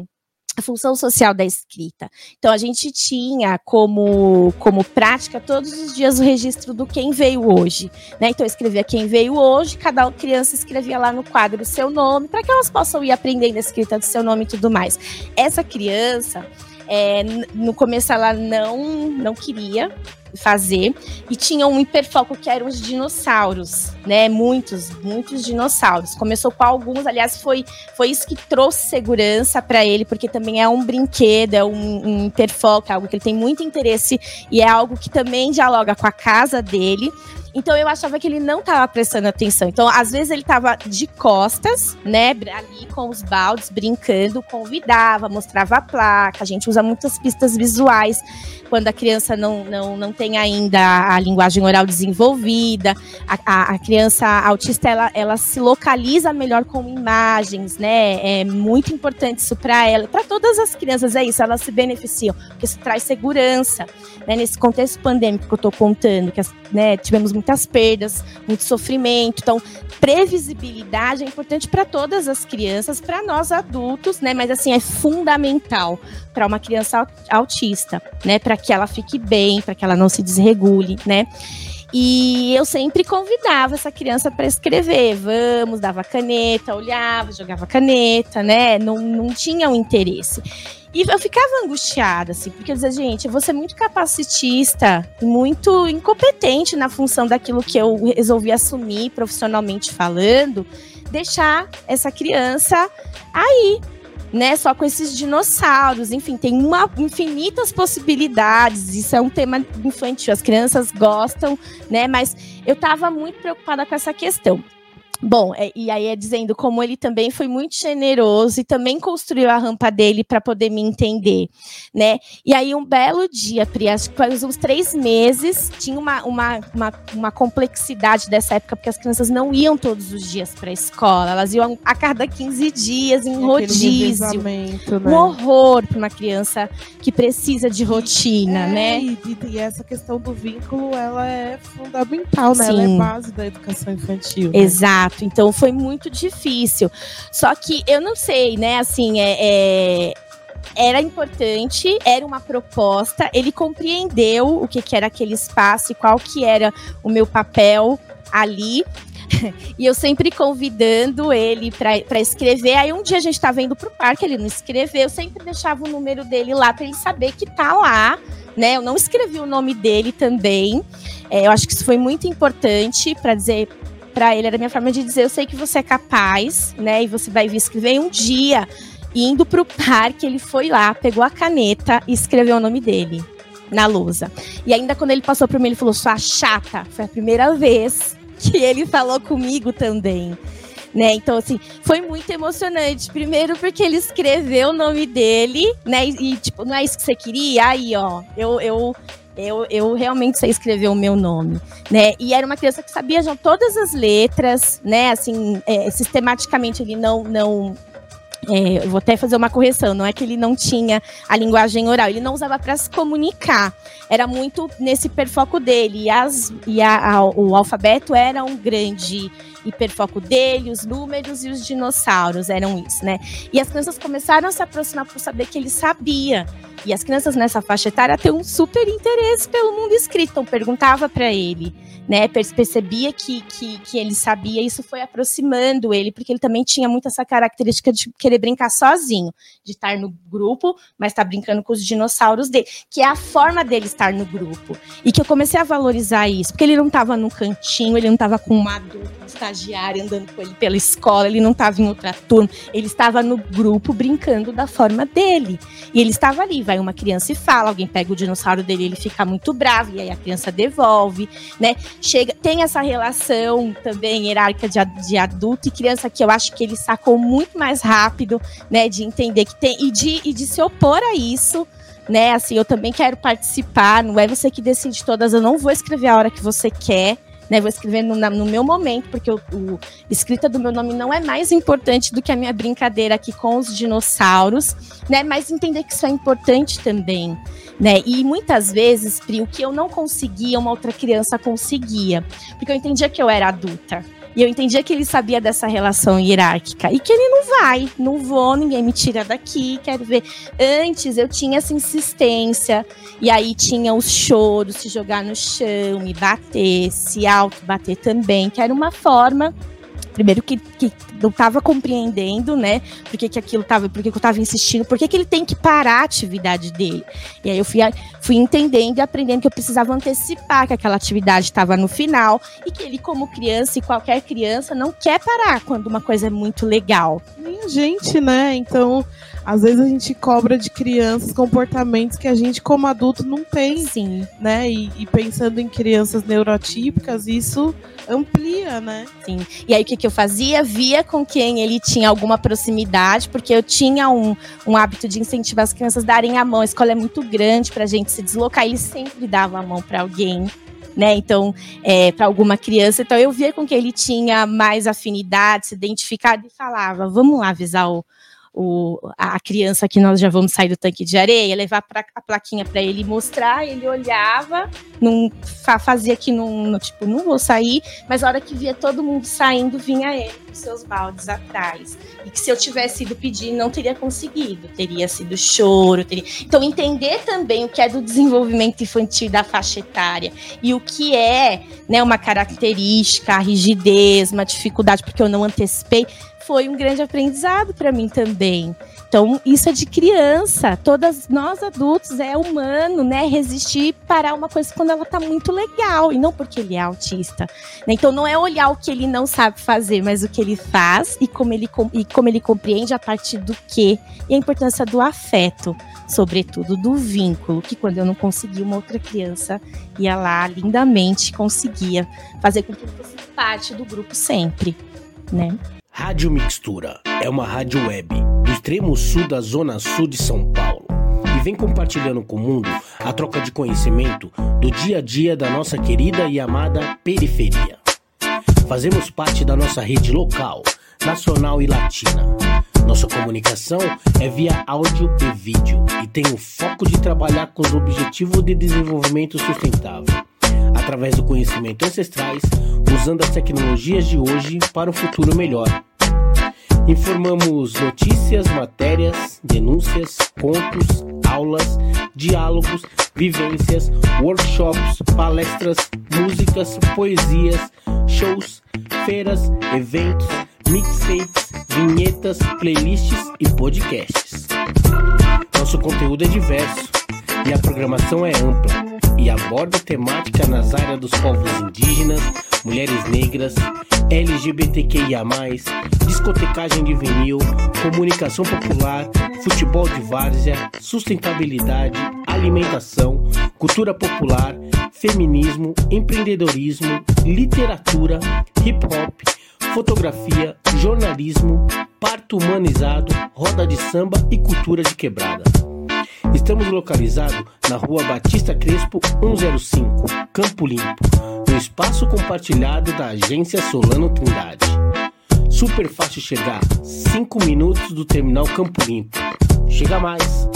a função social da escrita. Então a gente tinha como, como prática todos os dias o registro do quem veio hoje, né? Então eu escrevia quem veio hoje, cada criança escrevia lá no quadro o seu nome, para que elas possam ir aprendendo a escrita do seu nome e tudo mais. Essa criança é, no começo ela não não queria fazer e tinha um hiperfoco que eram os dinossauros, né? Muitos, muitos dinossauros. Começou com alguns, aliás, foi foi isso que trouxe segurança para ele, porque também é um brinquedo, é um, um hiperfoco, é algo que ele tem muito interesse e é algo que também dialoga com a casa dele. Então eu achava que ele não estava prestando atenção. Então, às vezes ele estava de costas, né, ali com os baldes, brincando, convidava, mostrava a placa. A gente usa muitas pistas visuais quando a criança não, não, não tem ainda a linguagem oral desenvolvida. A, a, a criança autista, ela, ela se localiza melhor com imagens, né? É muito importante isso para ela. Para todas as crianças é isso, elas se beneficiam, porque isso traz segurança. Né? Nesse contexto pandêmico que eu estou contando, que né, tivemos muitas perdas, muito sofrimento. Então, previsibilidade é importante para todas as crianças, para nós adultos, né? Mas assim, é fundamental para uma criança autista, né? Para que ela fique bem, para que ela não se desregule, né? E eu sempre convidava essa criança para escrever. Vamos, dava caneta, olhava, jogava caneta, né? Não, não tinha o um interesse. E eu ficava angustiada, assim, porque eu dizia, gente, eu vou ser muito capacitista, muito incompetente na função daquilo que eu resolvi assumir profissionalmente falando, deixar essa criança aí, né, só com esses dinossauros, enfim, tem uma infinitas possibilidades. Isso é um tema infantil, as crianças gostam, né? Mas eu estava muito preocupada com essa questão. Bom, é, e aí é dizendo como ele também foi muito generoso e também construiu a rampa dele para poder me entender, né? E aí um belo dia, Pri, acho que faz uns três meses, tinha uma, uma, uma, uma, complexidade dessa época, porque as crianças não iam todos os dias para a escola, elas iam a cada 15 dias em rodízio. Né? Um horror para uma criança que precisa de rotina, é, né? E, e, essa questão do vínculo, ela é fundamental, né? Sim. Ela é base da educação infantil. Né? Então foi muito difícil. Só que eu não sei, né? Assim, é, é era importante, era uma proposta, ele compreendeu o que, que era aquele espaço e qual que era o meu papel ali. (laughs) e eu sempre convidando ele para escrever. Aí um dia a gente estava indo pro parque, ele não escreveu, eu sempre deixava o número dele lá para ele saber que tá lá, né? Eu não escrevi o nome dele também. É, eu acho que isso foi muito importante para dizer para ele, era minha forma de dizer, eu sei que você é capaz, né? E você vai escrever um dia. Indo pro parque, ele foi lá, pegou a caneta e escreveu o nome dele na lousa. E ainda quando ele passou por mim, ele falou: "Sua chata". Foi a primeira vez que ele falou comigo também. Né? Então, assim, foi muito emocionante. Primeiro, porque ele escreveu o nome dele, né? E, tipo, não é isso que você queria? Aí, ó, eu, eu eu, eu realmente sei escrever o meu nome, né? E era uma criança que sabia já todas as letras, né? Assim, é, sistematicamente ele não, não é, eu vou até fazer uma correção, não é que ele não tinha a linguagem oral, ele não usava para se comunicar. Era muito nesse hiperfoco dele. E, as, e a, a, o alfabeto era um grande hiperfoco dele, os números e os dinossauros eram isso, né? E as crianças começaram a se aproximar por saber que ele sabia. E as crianças nessa faixa etária têm um super interesse pelo mundo escrito, então perguntava para ele, né? Percebia que, que, que ele sabia, isso foi aproximando ele, porque ele também tinha muito essa característica de querer brincar sozinho, de estar no grupo, mas estar tá brincando com os dinossauros dele, que é a forma dele estar no grupo. E que eu comecei a valorizar isso, porque ele não estava no cantinho, ele não estava com uma adulta, um estagiário andando com ele pela escola, ele não estava em outra turma, ele estava no grupo brincando da forma dele. E ele estava ali vai uma criança e fala, alguém pega o dinossauro dele, ele fica muito bravo, e aí a criança devolve, né? Chega, tem essa relação também hierárquica de, de adulto e criança que eu acho que ele sacou muito mais rápido, né? De entender que tem, e de, e de se opor a isso, né? Assim, eu também quero participar, não é você que decide todas, eu não vou escrever a hora que você quer, né? Vou escrever no, no meu momento, porque o, o, escrita do meu nome não é mais importante do que a minha brincadeira aqui com os dinossauros, né? Mas entender que isso é importante também, né? E muitas vezes, Pri, o que eu não conseguia, uma outra criança conseguia, porque eu entendia que eu era adulta. E eu entendia que ele sabia dessa relação hierárquica e que ele não vai, não vou, ninguém me tira daqui, quero ver. Antes eu tinha essa insistência, e aí tinha os choros, se jogar no chão, me bater, se auto bater também, que era uma forma primeiro que, que não estava compreendendo, né? Por que, que aquilo estava, por que, que eu estava insistindo, por que, que ele tem que parar a atividade dele. E aí eu fui, fui entendendo e aprendendo que eu precisava antecipar que aquela atividade estava no final e que ele, como criança e qualquer criança, não quer parar quando uma coisa é muito legal. Nem gente, né? Então, às vezes a gente cobra de crianças comportamentos que a gente, como adulto, não tem. Sim. Né? E, e pensando em crianças neurotípicas, isso amplia, né? Sim. E aí o que, que eu fazia? Via com quem ele tinha alguma proximidade, porque eu tinha um, um hábito de incentivar as crianças a darem a mão. A escola é muito grande para a gente se deslocar, ele sempre dava a mão para alguém. Né? Então, é, para alguma criança, então eu via com que ele tinha mais afinidade, se identificado e falava: vamos lá avisar o, o, a criança que nós já vamos sair do tanque de areia, levar pra, a plaquinha para ele mostrar, ele olhava, não fazia que não, tipo, não vou sair, mas a hora que via todo mundo saindo, vinha ele com seus baldes atrás. E que se eu tivesse ido pedir, não teria conseguido, teria sido choro, teria... Então entender também o que é do desenvolvimento infantil da faixa etária e o que é, né, uma característica, a rigidez, uma dificuldade porque eu não antecipei, foi um grande aprendizado para mim também. Então, isso é de criança. Todas nós adultos é humano, né? Resistir parar uma coisa quando ela tá muito legal e não porque ele é autista. Né? Então, não é olhar o que ele não sabe fazer, mas o que ele faz e como ele, e como ele compreende a partir do que e a importância do afeto, sobretudo do vínculo, que quando eu não conseguia, uma outra criança ia lá lindamente conseguia fazer com que eu fosse parte do grupo sempre, né? Rádio Mixtura é uma rádio web do extremo sul da zona sul de São Paulo e vem compartilhando com o mundo a troca de conhecimento do dia a dia da nossa querida e amada periferia. Fazemos parte da nossa rede local, nacional e latina. Nossa comunicação é via áudio e vídeo e tem o foco de trabalhar com os objetivos de desenvolvimento sustentável através do conhecimento ancestrais, usando as tecnologias de hoje para um futuro melhor. Informamos notícias, matérias, denúncias, contos, aulas, diálogos, vivências, workshops, palestras, músicas, poesias, shows, feiras, eventos, mixtapes, vinhetas, playlists e podcasts. Nosso conteúdo é diverso e a programação é ampla e aborda temática nas áreas dos povos indígenas, mulheres negras, LGBTQIA, discotecagem de vinil, comunicação popular, futebol de várzea, sustentabilidade, alimentação, cultura popular, feminismo, empreendedorismo, literatura, hip hop, fotografia, jornalismo, parto humanizado, roda de samba e cultura de quebrada. Estamos localizados na rua Batista Crespo 105, Campo Limpo, no espaço compartilhado da agência Solano Trindade. Super fácil chegar, 5 minutos do terminal Campo Limpo. Chega mais!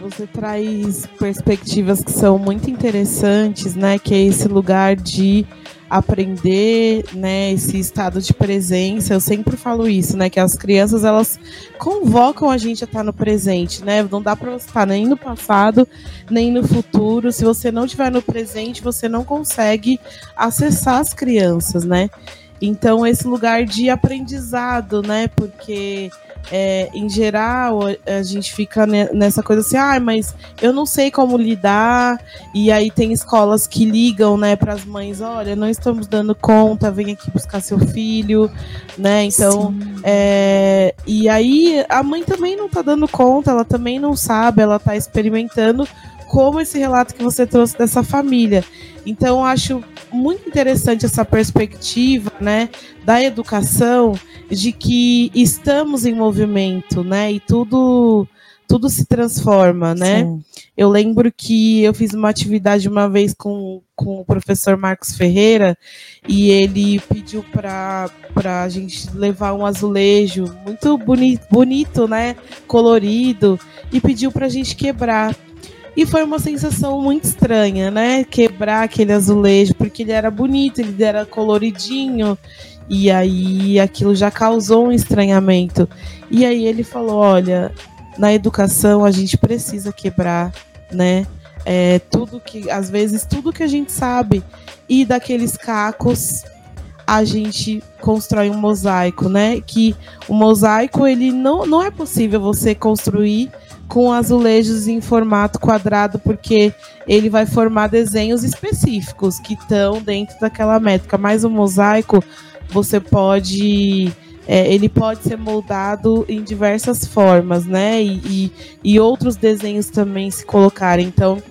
Você traz perspectivas que são muito interessantes, né? Que é esse lugar de aprender, né, esse estado de presença. Eu sempre falo isso, né, que as crianças elas convocam a gente a estar no presente, né? Não dá para você estar nem no passado, nem no futuro. Se você não estiver no presente, você não consegue acessar as crianças, né? Então esse lugar de aprendizado, né? Porque é, em geral, a gente fica nessa coisa assim, ah, mas eu não sei como lidar. E aí tem escolas que ligam, né, para as mães, olha, não estamos dando conta, vem aqui buscar seu filho, né? Então, é, e aí a mãe também não está dando conta, ela também não sabe, ela está experimentando como esse relato que você trouxe dessa família. Então, acho muito interessante essa perspectiva, né, da educação, de que estamos em movimento, né, e tudo tudo se transforma, né? Sim. Eu lembro que eu fiz uma atividade uma vez com, com o professor Marcos Ferreira e ele pediu para a gente levar um azulejo muito bonito, bonito, né? Colorido, e pediu para a gente quebrar. E foi uma sensação muito estranha, né? Quebrar aquele azulejo, porque ele era bonito, ele era coloridinho. E aí aquilo já causou um estranhamento. E aí ele falou: olha, na educação a gente precisa quebrar, né? É, tudo que, às vezes, tudo que a gente sabe. E daqueles cacos a gente constrói um mosaico, né? Que o mosaico ele não, não é possível você construir com azulejos em formato quadrado, porque ele vai formar desenhos específicos que estão dentro daquela métrica. Mas o mosaico você pode. É, ele pode ser moldado em diversas formas, né? E, e, e outros desenhos também se colocarem. Então,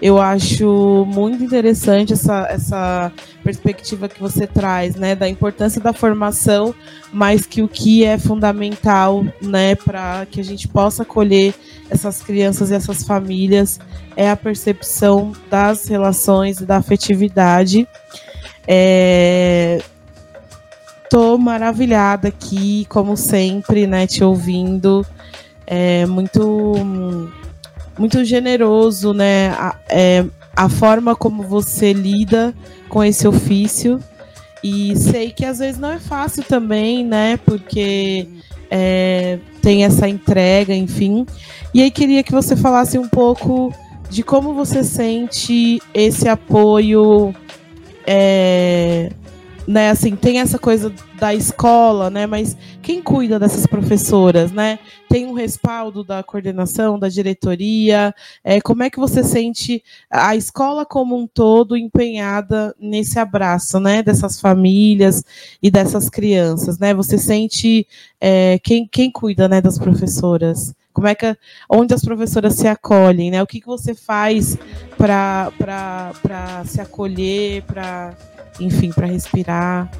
eu acho muito interessante essa, essa perspectiva que você traz, né, da importância da formação, mas que o que é fundamental, né, para que a gente possa acolher essas crianças e essas famílias é a percepção das relações e da afetividade. É... Tô maravilhada aqui, como sempre, né, te ouvindo. É muito muito generoso, né? A, é, a forma como você lida com esse ofício. E sei que às vezes não é fácil também, né? Porque é, tem essa entrega, enfim. E aí queria que você falasse um pouco de como você sente esse apoio é, né, assim, tem essa coisa da escola, né, mas quem cuida dessas professoras, né? Tem um respaldo da coordenação, da diretoria, é, como é que você sente a escola como um todo empenhada nesse abraço, né, dessas famílias e dessas crianças, né? Você sente é, quem, quem cuida, né, das professoras? Como é que onde as professoras se acolhem, né? O que, que você faz para se acolher, para enfim, para respirar.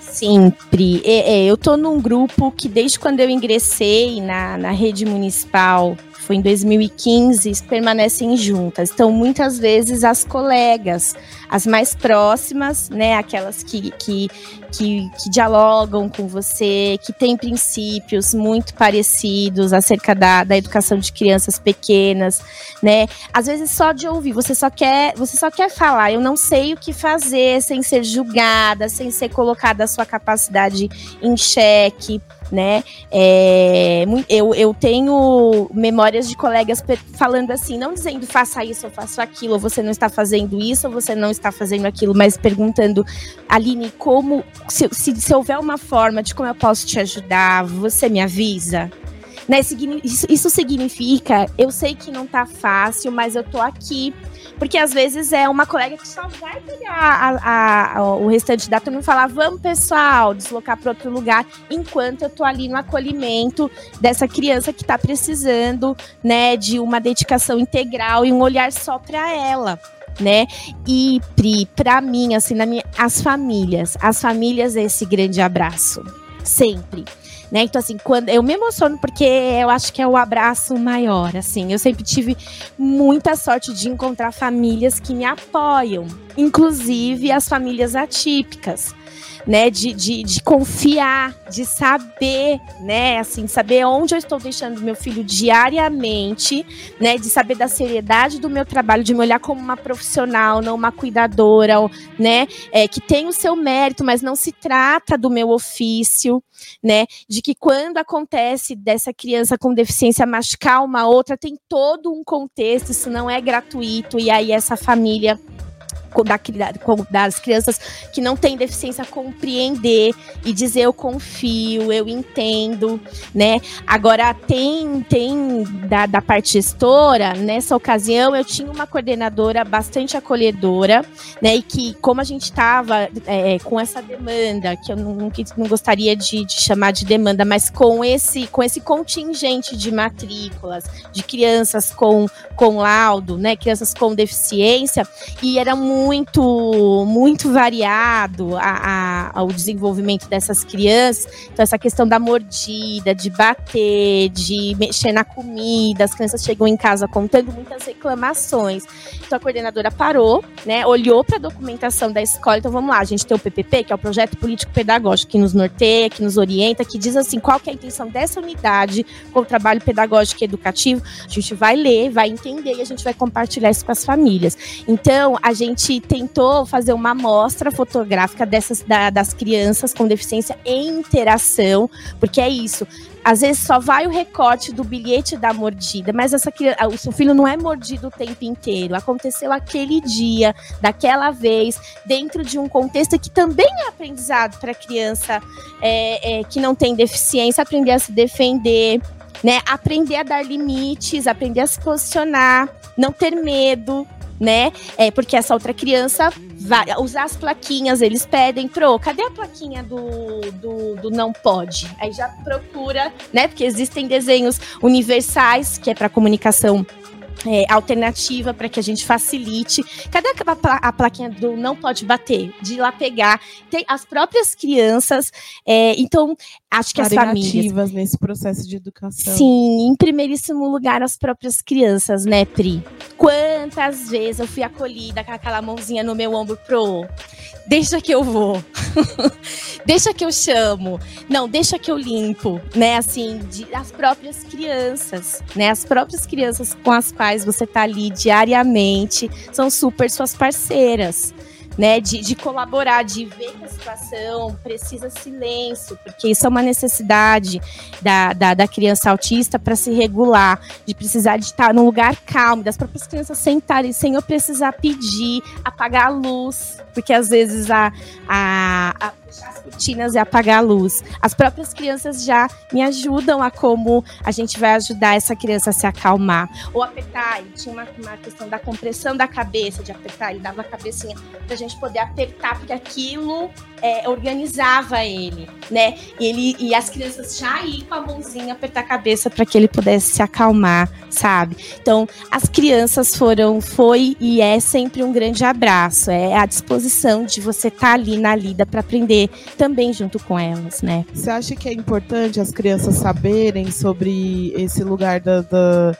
Sempre. É, é, eu tô num grupo que desde quando eu ingressei na, na rede municipal foi em 2015, permanecem juntas. Então, muitas vezes as colegas, as mais próximas, né, aquelas que, que, que, que dialogam com você, que têm princípios muito parecidos acerca da, da educação de crianças pequenas, né? Às vezes só de ouvir, você só quer, você só quer falar, eu não sei o que fazer sem ser julgada, sem ser colocada a sua capacidade em xeque né? É, eu, eu tenho memórias de colegas falando assim, não dizendo faça isso ou faça aquilo, você não está fazendo isso ou você não está fazendo aquilo, mas perguntando, Aline, como, se, se, se houver uma forma de como eu posso te ajudar, você me avisa? Né, isso significa, eu sei que não tá fácil, mas eu tô aqui porque às vezes é uma colega que só vai pegar a, a, o restante da turma e falar: vamos, pessoal, deslocar para outro lugar, enquanto eu tô ali no acolhimento dessa criança que está precisando, né, de uma dedicação integral e um olhar só para ela né? E Pri, para mim, assim, na minha, as famílias, as famílias é esse grande abraço, sempre. Né? Então, assim, quando eu me emociono porque eu acho que é o abraço maior, assim. Eu sempre tive muita sorte de encontrar famílias que me apoiam, inclusive as famílias atípicas né? De, de, de confiar, de saber, né? Assim, saber onde eu estou deixando meu filho diariamente, né? De saber da seriedade do meu trabalho, de me olhar como uma profissional, não uma cuidadora, né? É, que tem o seu mérito, mas não se trata do meu ofício, né? De que quando acontece dessa criança com deficiência machucar uma outra, tem todo um contexto, isso não é gratuito, e aí essa família das crianças que não têm deficiência compreender e dizer eu confio, eu entendo, né? Agora tem tem da, da parte gestora, nessa ocasião eu tinha uma coordenadora bastante acolhedora, né? E que como a gente estava é, com essa demanda, que eu não, não gostaria de, de chamar de demanda, mas com esse com esse contingente de matrículas de crianças com com laudo, né? Crianças com deficiência e era muito muito variado a, a, o desenvolvimento dessas crianças. Então, essa questão da mordida, de bater, de mexer na comida, as crianças chegam em casa contando muitas reclamações. Então, a coordenadora parou, né, olhou para a documentação da escola. Então, vamos lá, a gente tem o PPP, que é o Projeto Político Pedagógico, que nos norteia, que nos orienta, que diz assim qual que é a intenção dessa unidade com o trabalho pedagógico e educativo. A gente vai ler, vai entender e a gente vai compartilhar isso com as famílias. Então, a gente tentou fazer uma amostra fotográfica dessas da, das crianças com deficiência em interação, porque é isso. Às vezes só vai o recorte do bilhete da mordida, mas essa criança, o seu filho não é mordido o tempo inteiro. Aconteceu aquele dia, daquela vez, dentro de um contexto que também é aprendizado para criança é, é, que não tem deficiência, aprender a se defender, né? Aprender a dar limites, aprender a se posicionar, não ter medo, né? É porque essa outra criança vai usar as plaquinhas, eles pedem, pro, cadê a plaquinha do, do, do não pode? Aí já procura, né? Porque existem desenhos universais, que é para comunicação é, alternativa para que a gente facilite. Cadê a, a, plaquinha do não pode bater? De ir lá pegar. Tem as próprias crianças. É, então, acho que as famílias. nesse processo de educação. Sim, em primeiríssimo lugar, as próprias crianças, né, Pri? Quantas vezes eu fui acolhida com aquela mãozinha no meu ombro pro. Deixa que eu vou. (laughs) deixa que eu chamo. Não, deixa que eu limpo, né? Assim, de, as próprias crianças, né? As próprias crianças com as quais quais você está ali diariamente, são super suas parceiras. Né, de, de, colaborar, de ver que a situação precisa silêncio, porque isso é uma necessidade da, da, da criança autista para se regular, de precisar de estar num lugar calmo, das próprias crianças sentarem sem eu precisar pedir, apagar a luz, porque às vezes a, a, a cortinas e apagar a luz. As próprias crianças já me ajudam a como a gente vai ajudar essa criança a se acalmar. Ou apertar, e tinha uma, uma questão da compressão da cabeça, de apertar, ele dava a cabecinha pra gente poder apertar, porque aquilo é, organizava ele, né? E, ele, e as crianças já iam com a mãozinha apertar a cabeça para que ele pudesse se acalmar, sabe? Então, as crianças foram, foi e é sempre um grande abraço, é a disposição de você estar tá ali na lida para aprender também junto com elas, né? Você acha que é importante as crianças saberem sobre esse lugar da, da,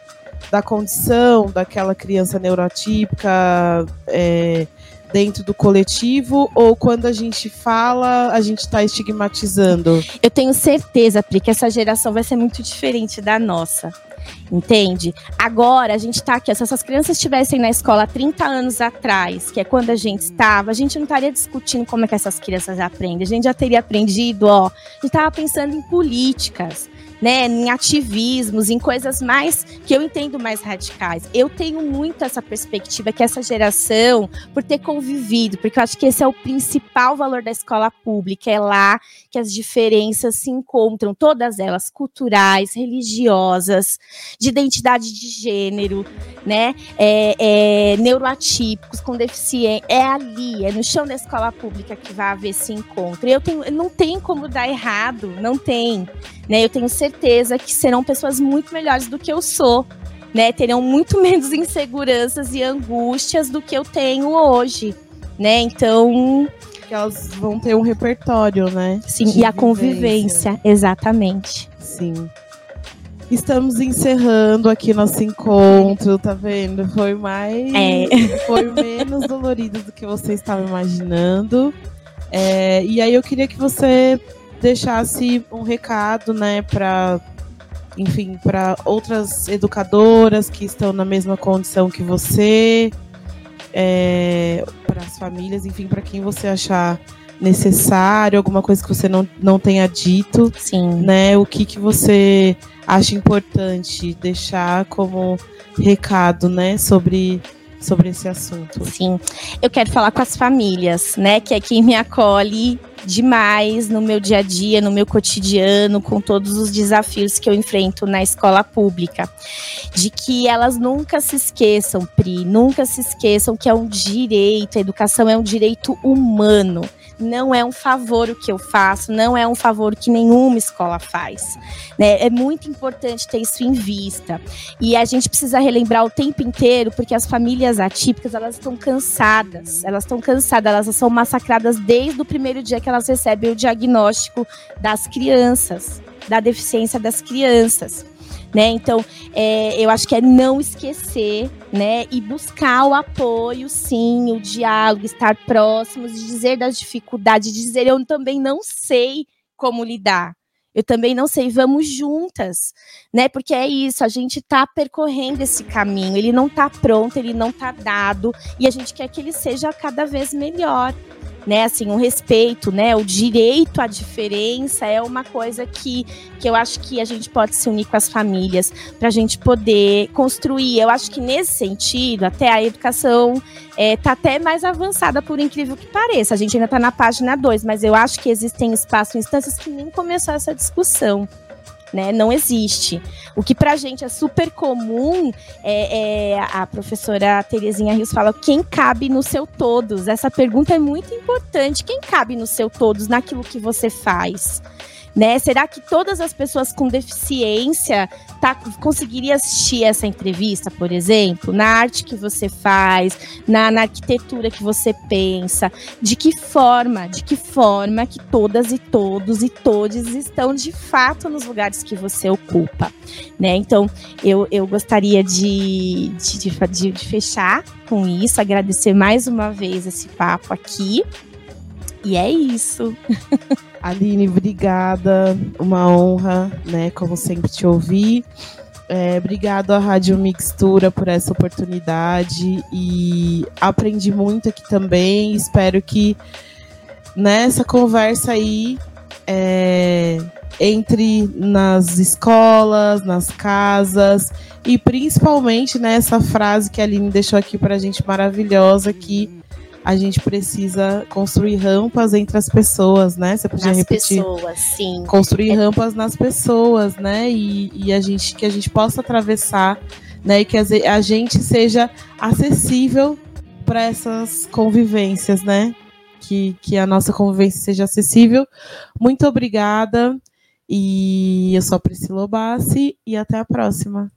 da condição daquela criança neurotípica? É, dentro do coletivo ou quando a gente fala, a gente está estigmatizando? Eu tenho certeza, Pri, que essa geração vai ser muito diferente da nossa. Entende? Agora a gente está aqui. Se essas crianças estivessem na escola 30 anos atrás, que é quando a gente estava, a gente não estaria discutindo como é que essas crianças aprendem. A gente já teria aprendido, ó. A gente estava pensando em políticas né, em ativismos, em coisas mais que eu entendo mais radicais. Eu tenho muito essa perspectiva que essa geração, por ter convivido, porque eu acho que esse é o principal valor da escola pública, é lá que as diferenças se encontram, todas elas culturais, religiosas, de identidade de gênero, né, é, é, neuroatípicos, com deficiência, é ali, é no chão da escola pública que vai haver esse encontro. Eu tenho, não tem como dar errado, não tem. Né? Eu tenho certeza que serão pessoas muito melhores do que eu sou. Né, terão muito (laughs) menos inseguranças e angústias do que eu tenho hoje, né? Então, que elas vão ter um repertório, né? Sim, e a convivência, exatamente. Sim. Estamos encerrando aqui nosso encontro, tá vendo? Foi mais. É. (laughs) Foi menos dolorido do que você estava imaginando. É, e aí eu queria que você deixasse um recado, né, para enfim, para outras educadoras que estão na mesma condição que você, é, para as famílias, enfim, para quem você achar necessário, alguma coisa que você não, não tenha dito, Sim. né? O que, que você acha importante deixar como recado, né, sobre sobre esse assunto. Sim, eu quero falar com as famílias, né? Que é quem me acolhe demais no meu dia a dia, no meu cotidiano, com todos os desafios que eu enfrento na escola pública. De que elas nunca se esqueçam, Pri, nunca se esqueçam que é um direito, a educação é um direito humano não é um favor o que eu faço, não é um favor que nenhuma escola faz. Né? É muito importante ter isso em vista. E a gente precisa relembrar o tempo inteiro, porque as famílias atípicas, elas estão cansadas, elas estão cansadas, elas são massacradas desde o primeiro dia que elas recebem o diagnóstico das crianças, da deficiência das crianças né? Então, é, eu acho que é não esquecer, né? E buscar o apoio, sim, o diálogo, estar próximos, dizer das dificuldades, dizer eu também não sei como lidar. Eu também não sei, vamos juntas, né? Porque é isso, a gente está percorrendo esse caminho, ele não está pronto, ele não está dado, e a gente quer que ele seja cada vez melhor né? Assim, o respeito, né? O direito à diferença é uma coisa que, que eu acho que a gente pode se unir com as famílias para a gente poder construir. Eu acho que nesse sentido, até a educação é, tá até mais avançada, por incrível que pareça. A gente ainda está na página 2, mas eu acho que existem espaços, instâncias que nem começou essa discussão né? Não existe. O que para a gente é super comum é, é, a professora Terezinha Rios fala quem cabe no seu todos. Essa pergunta é muito importante. Quem cabe no seu todos naquilo que você faz? Né? Será que todas as pessoas com deficiência tá, conseguiriam assistir essa entrevista, por exemplo? Na arte que você faz, na, na arquitetura que você pensa, de que forma, de que forma que todas e todos e todes estão de fato nos lugares que você ocupa, né? Então, eu, eu gostaria de, de, de, de fechar com isso, agradecer mais uma vez esse papo aqui. E é isso. (laughs) Aline, obrigada. Uma honra, né? Como sempre, te ouvir. É, obrigado à Rádio Mixtura por essa oportunidade e aprendi muito aqui também. Espero que nessa conversa aí é, entre nas escolas, nas casas e principalmente nessa frase que a Aline deixou aqui para a gente maravilhosa que a gente precisa construir rampas entre as pessoas, né? Você podia nas repetir? pessoas, sim. Construir é... rampas nas pessoas, né? E, e, a gente que a gente possa atravessar, né? E que a gente seja acessível para essas convivências, né? Que, que a nossa convivência seja acessível. Muito obrigada. E eu sou a Priscila Bassi e até a próxima.